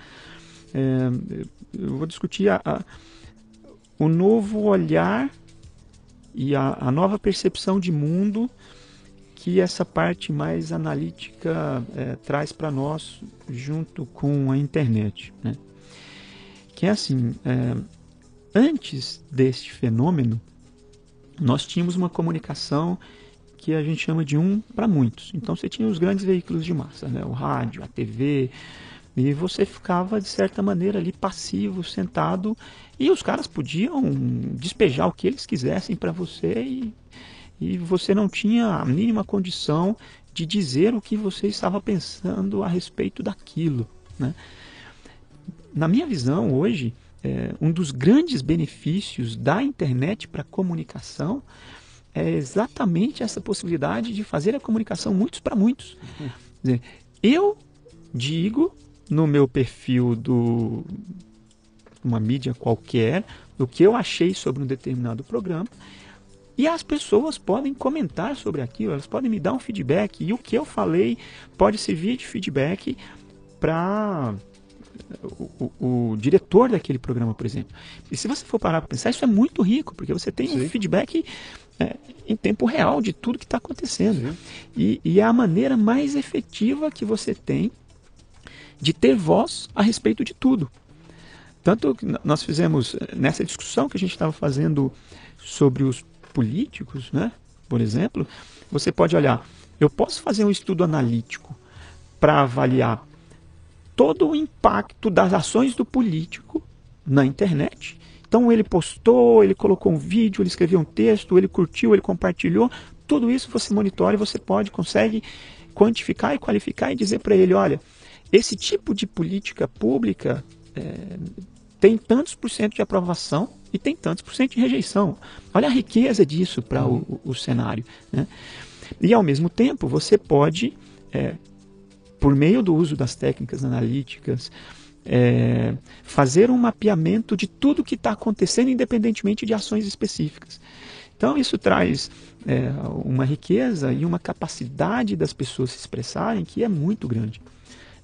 É, eu vou discutir a, a, o novo olhar e a, a, nova percepção de mundo que essa parte mais analítica é, traz para nós junto com a internet. Né? Que é assim, é, antes deste fenômeno, nós tínhamos uma comunicação que a gente chama de um para muitos. Então você tinha os grandes veículos de massa, né? o rádio, a TV, e você ficava, de certa maneira, ali passivo, sentado, e os caras podiam despejar o que eles quisessem para você e, e você não tinha a mínima condição de dizer o que você estava pensando a respeito daquilo. Né? Na minha visão, hoje, é, um dos grandes benefícios da internet para a comunicação é exatamente essa possibilidade de fazer a comunicação muitos para muitos. Quer dizer, eu digo no meu perfil do uma mídia qualquer o que eu achei sobre um determinado programa e as pessoas podem comentar sobre aquilo, elas podem me dar um feedback e o que eu falei pode servir de feedback para o, o, o, diretor daquele programa, por exemplo. E se você for parar para pensar, isso é muito rico, porque você tem Sim. um feedback é, em tempo real de tudo que está acontecendo. E, e, é a maneira mais efetiva que você tem de ter voz a respeito de tudo. Tanto que nós fizemos nessa discussão que a gente estava fazendo sobre os políticos, né? por exemplo, você pode olhar, eu posso fazer um estudo analítico para avaliar todo o impacto das ações do político na internet. Então ele postou, ele colocou um vídeo, ele escreveu um texto, ele curtiu, ele compartilhou. Tudo isso você monitora e você pode, consegue quantificar e qualificar e dizer para ele, olha, esse tipo de política pública é, tem tantos por cento de aprovação e tem tantos por cento de rejeição. Olha a riqueza disso para o, o, o, cenário. Né? E ao mesmo tempo você pode é, por meio do uso das técnicas analíticas, é, fazer um mapeamento de tudo que está acontecendo, independentemente de ações específicas. Então, isso traz é, uma riqueza e uma capacidade das pessoas se expressarem que é muito grande,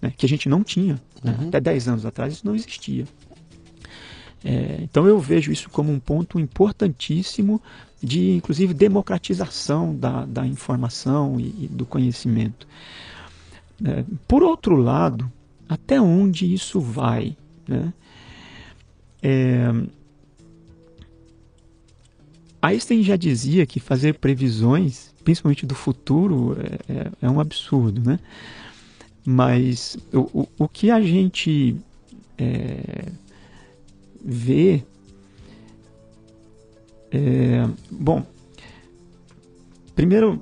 né? que a gente não tinha. Né? Uhum. Até 10 anos atrás isso não existia. É, então, eu vejo isso como um ponto importantíssimo de, inclusive, democratização da, da informação e, e do conhecimento. Né? Por outro lado, até onde isso vai? Né? É... Einstein já dizia que fazer previsões, principalmente do futuro, é, é, é um absurdo, né? Mas o, o, o que a gente é, vê é, bom, primeiro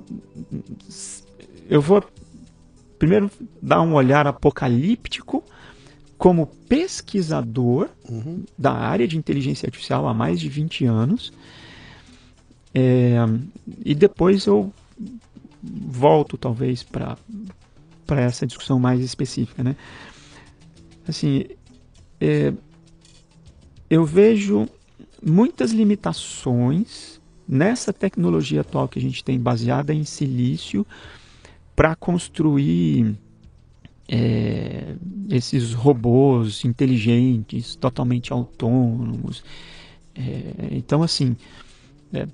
eu vou primeiro dar um olhar apocalíptico como pesquisador uhum. da área de inteligência artificial há mais de 20 anos. É, e depois eu volto talvez para para essa discussão mais específica, né? Assim, é, eu vejo muitas limitações nessa tecnologia atual que a gente tem baseada em silício para construir é, esses robôs inteligentes, totalmente autônomos. É, então, assim, é,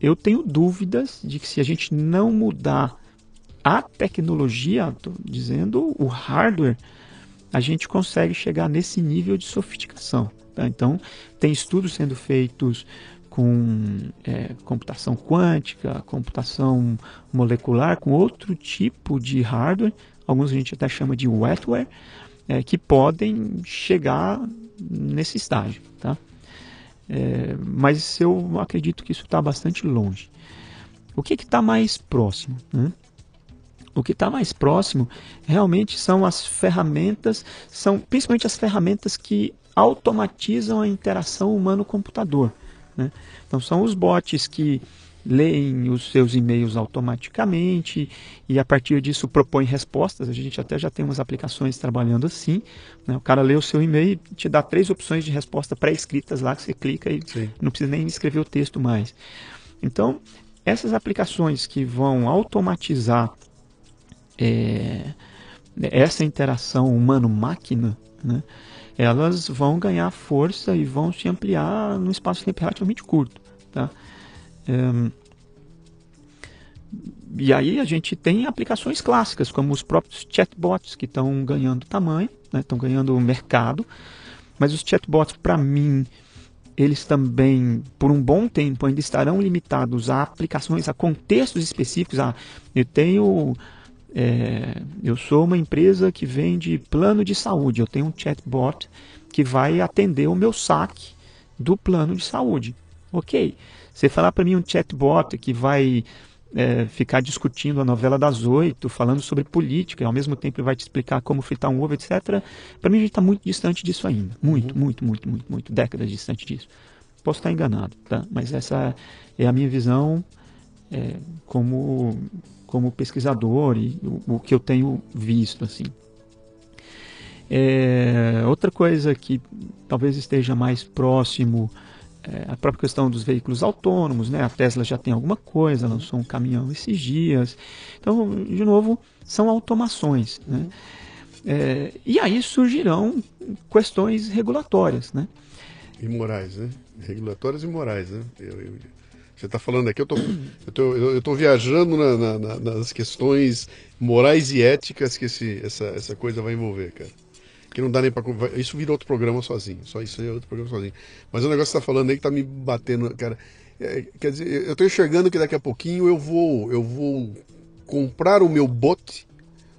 eu tenho dúvidas de que se a gente não mudar a tecnologia, estou dizendo o hardware, a gente consegue chegar nesse nível de sofisticação. Tá? Então, tem estudos sendo feitos com é, computação quântica, computação molecular, com outro tipo de hardware, alguns a gente até chama de wetware, é, que podem chegar nesse estágio. Tá? É, mas eu acredito que isso está bastante longe. O que está mais próximo? Né? O que está mais próximo realmente são as ferramentas, são principalmente as ferramentas que automatizam a interação humano-computador. Né? Então são os bots que leem os seus e-mails automaticamente e a partir disso propõem respostas. A gente até já tem umas aplicações trabalhando assim. Né? O cara lê o seu e-mail e te dá três opções de resposta pré-escritas lá que você clica e Sim. não precisa nem escrever o texto mais. Então, essas aplicações que vão automatizar é, essa interação humano-máquina, né? elas vão ganhar força e vão se ampliar num espaço de tempo relativamente curto. Tá? Um, e aí a gente tem aplicações clássicas, como os próprios chatbots, que estão ganhando tamanho, estão né, ganhando mercado, mas os chatbots, para mim, eles também, por um bom tempo, ainda estarão limitados a aplicações, a contextos específicos. A, eu tenho é, eu sou uma empresa que vende plano de saúde. Eu tenho um chatbot que vai atender o meu saque do plano de saúde. Ok. Você falar para mim um chatbot que vai é, ficar discutindo a novela das oito, falando sobre política, e ao mesmo tempo vai te explicar como fritar um ovo, etc. Para mim a gente está muito distante disso ainda. Muito, uhum. muito, muito, muito, muito. Décadas distante disso. Posso estar enganado, tá? Mas essa é a minha visão é, como como pesquisador e o, o que eu tenho visto assim. É, outra coisa que talvez esteja mais próximo é a própria questão dos veículos autônomos, né? A Tesla já tem alguma coisa, lançou um caminhão esses dias. Então, de novo, são automações, né? É, e aí surgirão questões regulatórias, né? E morais, né? Regulatórias e morais, né? Eu, eu, você está falando aqui, eu tô, eu tô, viajando na, na, nas questões morais e éticas que esse, essa, essa coisa vai envolver, cara que não dá nem para isso vira outro programa sozinho, só isso é outro programa sozinho. Mas o negócio que você tá falando aí que tá me batendo, cara, é, quer dizer, eu tô enxergando que daqui a pouquinho eu vou eu vou comprar o meu bot,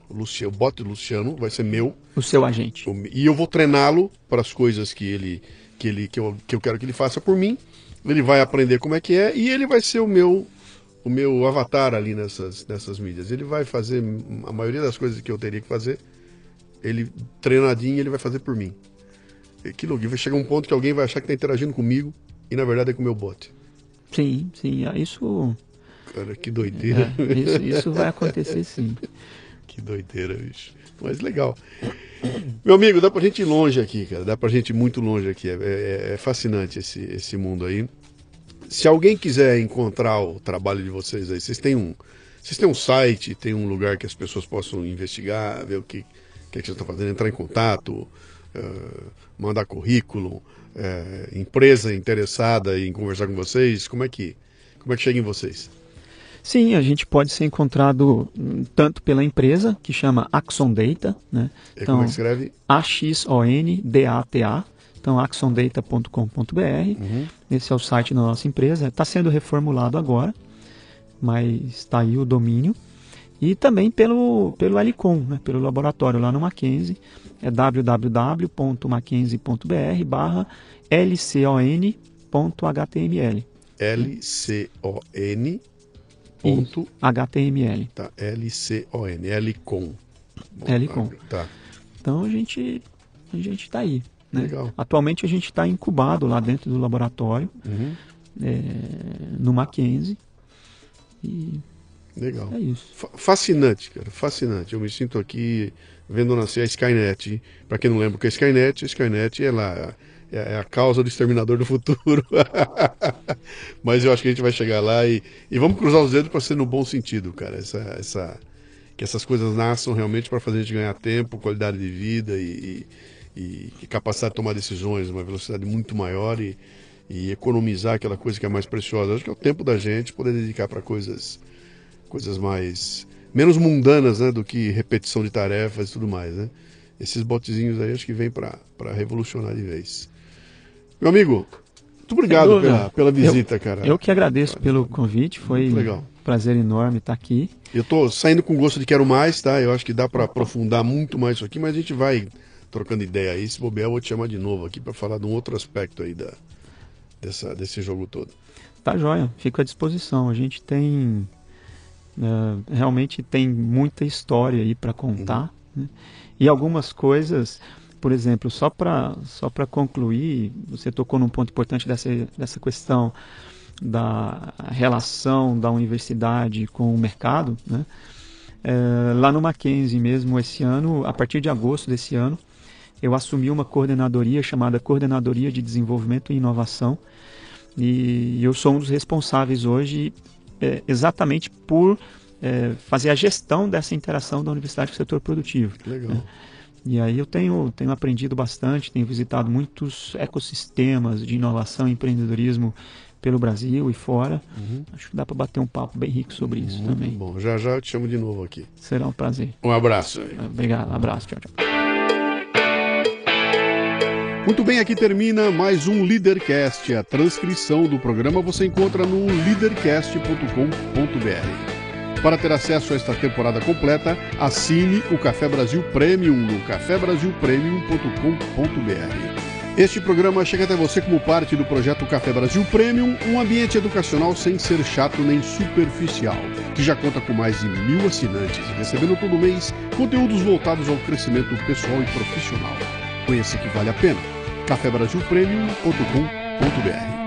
o Luciano, o bot do Luciano vai ser meu, o seu agente. E eu vou treiná-lo para as coisas que ele que ele que eu, que eu quero que ele faça por mim. Ele vai aprender como é que é e ele vai ser o meu o meu avatar ali nessas nessas mídias. Ele vai fazer a maioria das coisas que eu teria que fazer ele treinadinho, ele vai fazer por mim. Que louco, vai chegar um ponto que alguém vai achar que está interagindo comigo e na verdade é com o meu bot. Sim, sim, ah, isso. Cara, que doideira. É, isso, isso vai acontecer sim. que doideira, bicho. Mas legal. Meu amigo, dá pra gente ir longe aqui, cara. Dá pra gente ir muito longe aqui. É, é, é fascinante esse, esse mundo aí. Se alguém quiser encontrar o trabalho de vocês aí, vocês têm um. Vocês têm um site, tem um lugar que as pessoas possam investigar, ver o que, que, é que vocês estão fazendo, entrar em contato, uh, mandar currículo, uh, empresa interessada em conversar com vocês, como é que como é que chega em vocês? Sim, a gente pode ser encontrado hum, tanto pela empresa, que chama Axon Data, né? E então, como é que escreve? A-X-O-N-D-A-T-A. Então, axondata.com.br. Uhum. Esse é o site da nossa empresa. Está sendo reformulado agora, mas está aí o domínio. E também pelo, pelo Helicom, né, pelo laboratório lá no Mackenzie, é www.mackenzie.br barra lcon.html. L-C-O-N ponto HTML. Tá, L-C-O-N, L-com. L-com. Tá. Então a gente a gente está aí. Né? Legal. Atualmente a gente está incubado lá dentro do laboratório, uhum. é, no Mackenzie. E Legal. É isso. Fascinante, cara. Fascinante. Eu me sinto aqui vendo nascer a Skynet. Para quem não lembra o que é Skynet, a Skynet é lá. É a causa do exterminador do futuro. Mas eu acho que a gente vai chegar lá e, e vamos cruzar os dedos para ser no bom sentido, cara. Essa, essa, que essas coisas nasçam realmente para fazer a gente ganhar tempo, qualidade de vida e, e, e capacidade de tomar decisões, uma velocidade muito maior e, e economizar aquela coisa que é mais preciosa. Acho que é o tempo da gente poder dedicar para coisas coisas mais menos mundanas, né, do que repetição de tarefas e tudo mais, né? Esses botezinhos aí acho que vem para revolucionar de vez. Meu amigo, muito obrigado pela, pela visita, eu, cara. Eu que agradeço pelo convite, foi um prazer enorme estar aqui. Eu tô saindo com gosto de quero mais, tá? Eu acho que dá para aprofundar muito mais isso aqui, mas a gente vai trocando ideia aí. Se bobear, eu vou te chamar de novo aqui para falar de um outro aspecto aí da, dessa, desse jogo todo. Tá joia, fico à disposição. A gente tem Uh, realmente tem muita história aí para contar. Uhum. Né? E algumas coisas, por exemplo, só para só concluir, você tocou num ponto importante dessa, dessa questão da relação da universidade com o mercado. Né? É, lá no Mackenzie mesmo, esse ano, a partir de agosto desse ano, eu assumi uma coordenadoria chamada Coordenadoria de Desenvolvimento e Inovação. E eu sou um dos responsáveis hoje é, exatamente por é, fazer a gestão dessa interação da universidade com o setor produtivo. Legal. Né? E aí eu tenho, tenho aprendido bastante, tenho visitado muitos ecossistemas de inovação e empreendedorismo pelo Brasil e fora. Uhum. Acho que dá para bater um papo bem rico sobre isso Muito também. Bom, já já eu te chamo de novo aqui. Será um prazer. Um abraço. Obrigado, abraço, tchau, tchau. Muito bem, aqui termina mais um Leadercast. A transcrição do programa você encontra no leadercast.com.br. Para ter acesso a esta temporada completa, assine o Café Brasil Premium no cafebrasilpremium.com.br. Este programa chega até você como parte do projeto Café Brasil Premium, um ambiente educacional sem ser chato nem superficial, que já conta com mais de mil assinantes, recebendo todo mês conteúdos voltados ao crescimento pessoal e profissional. Conheça que vale a pena cafebrasilpremium.com.br.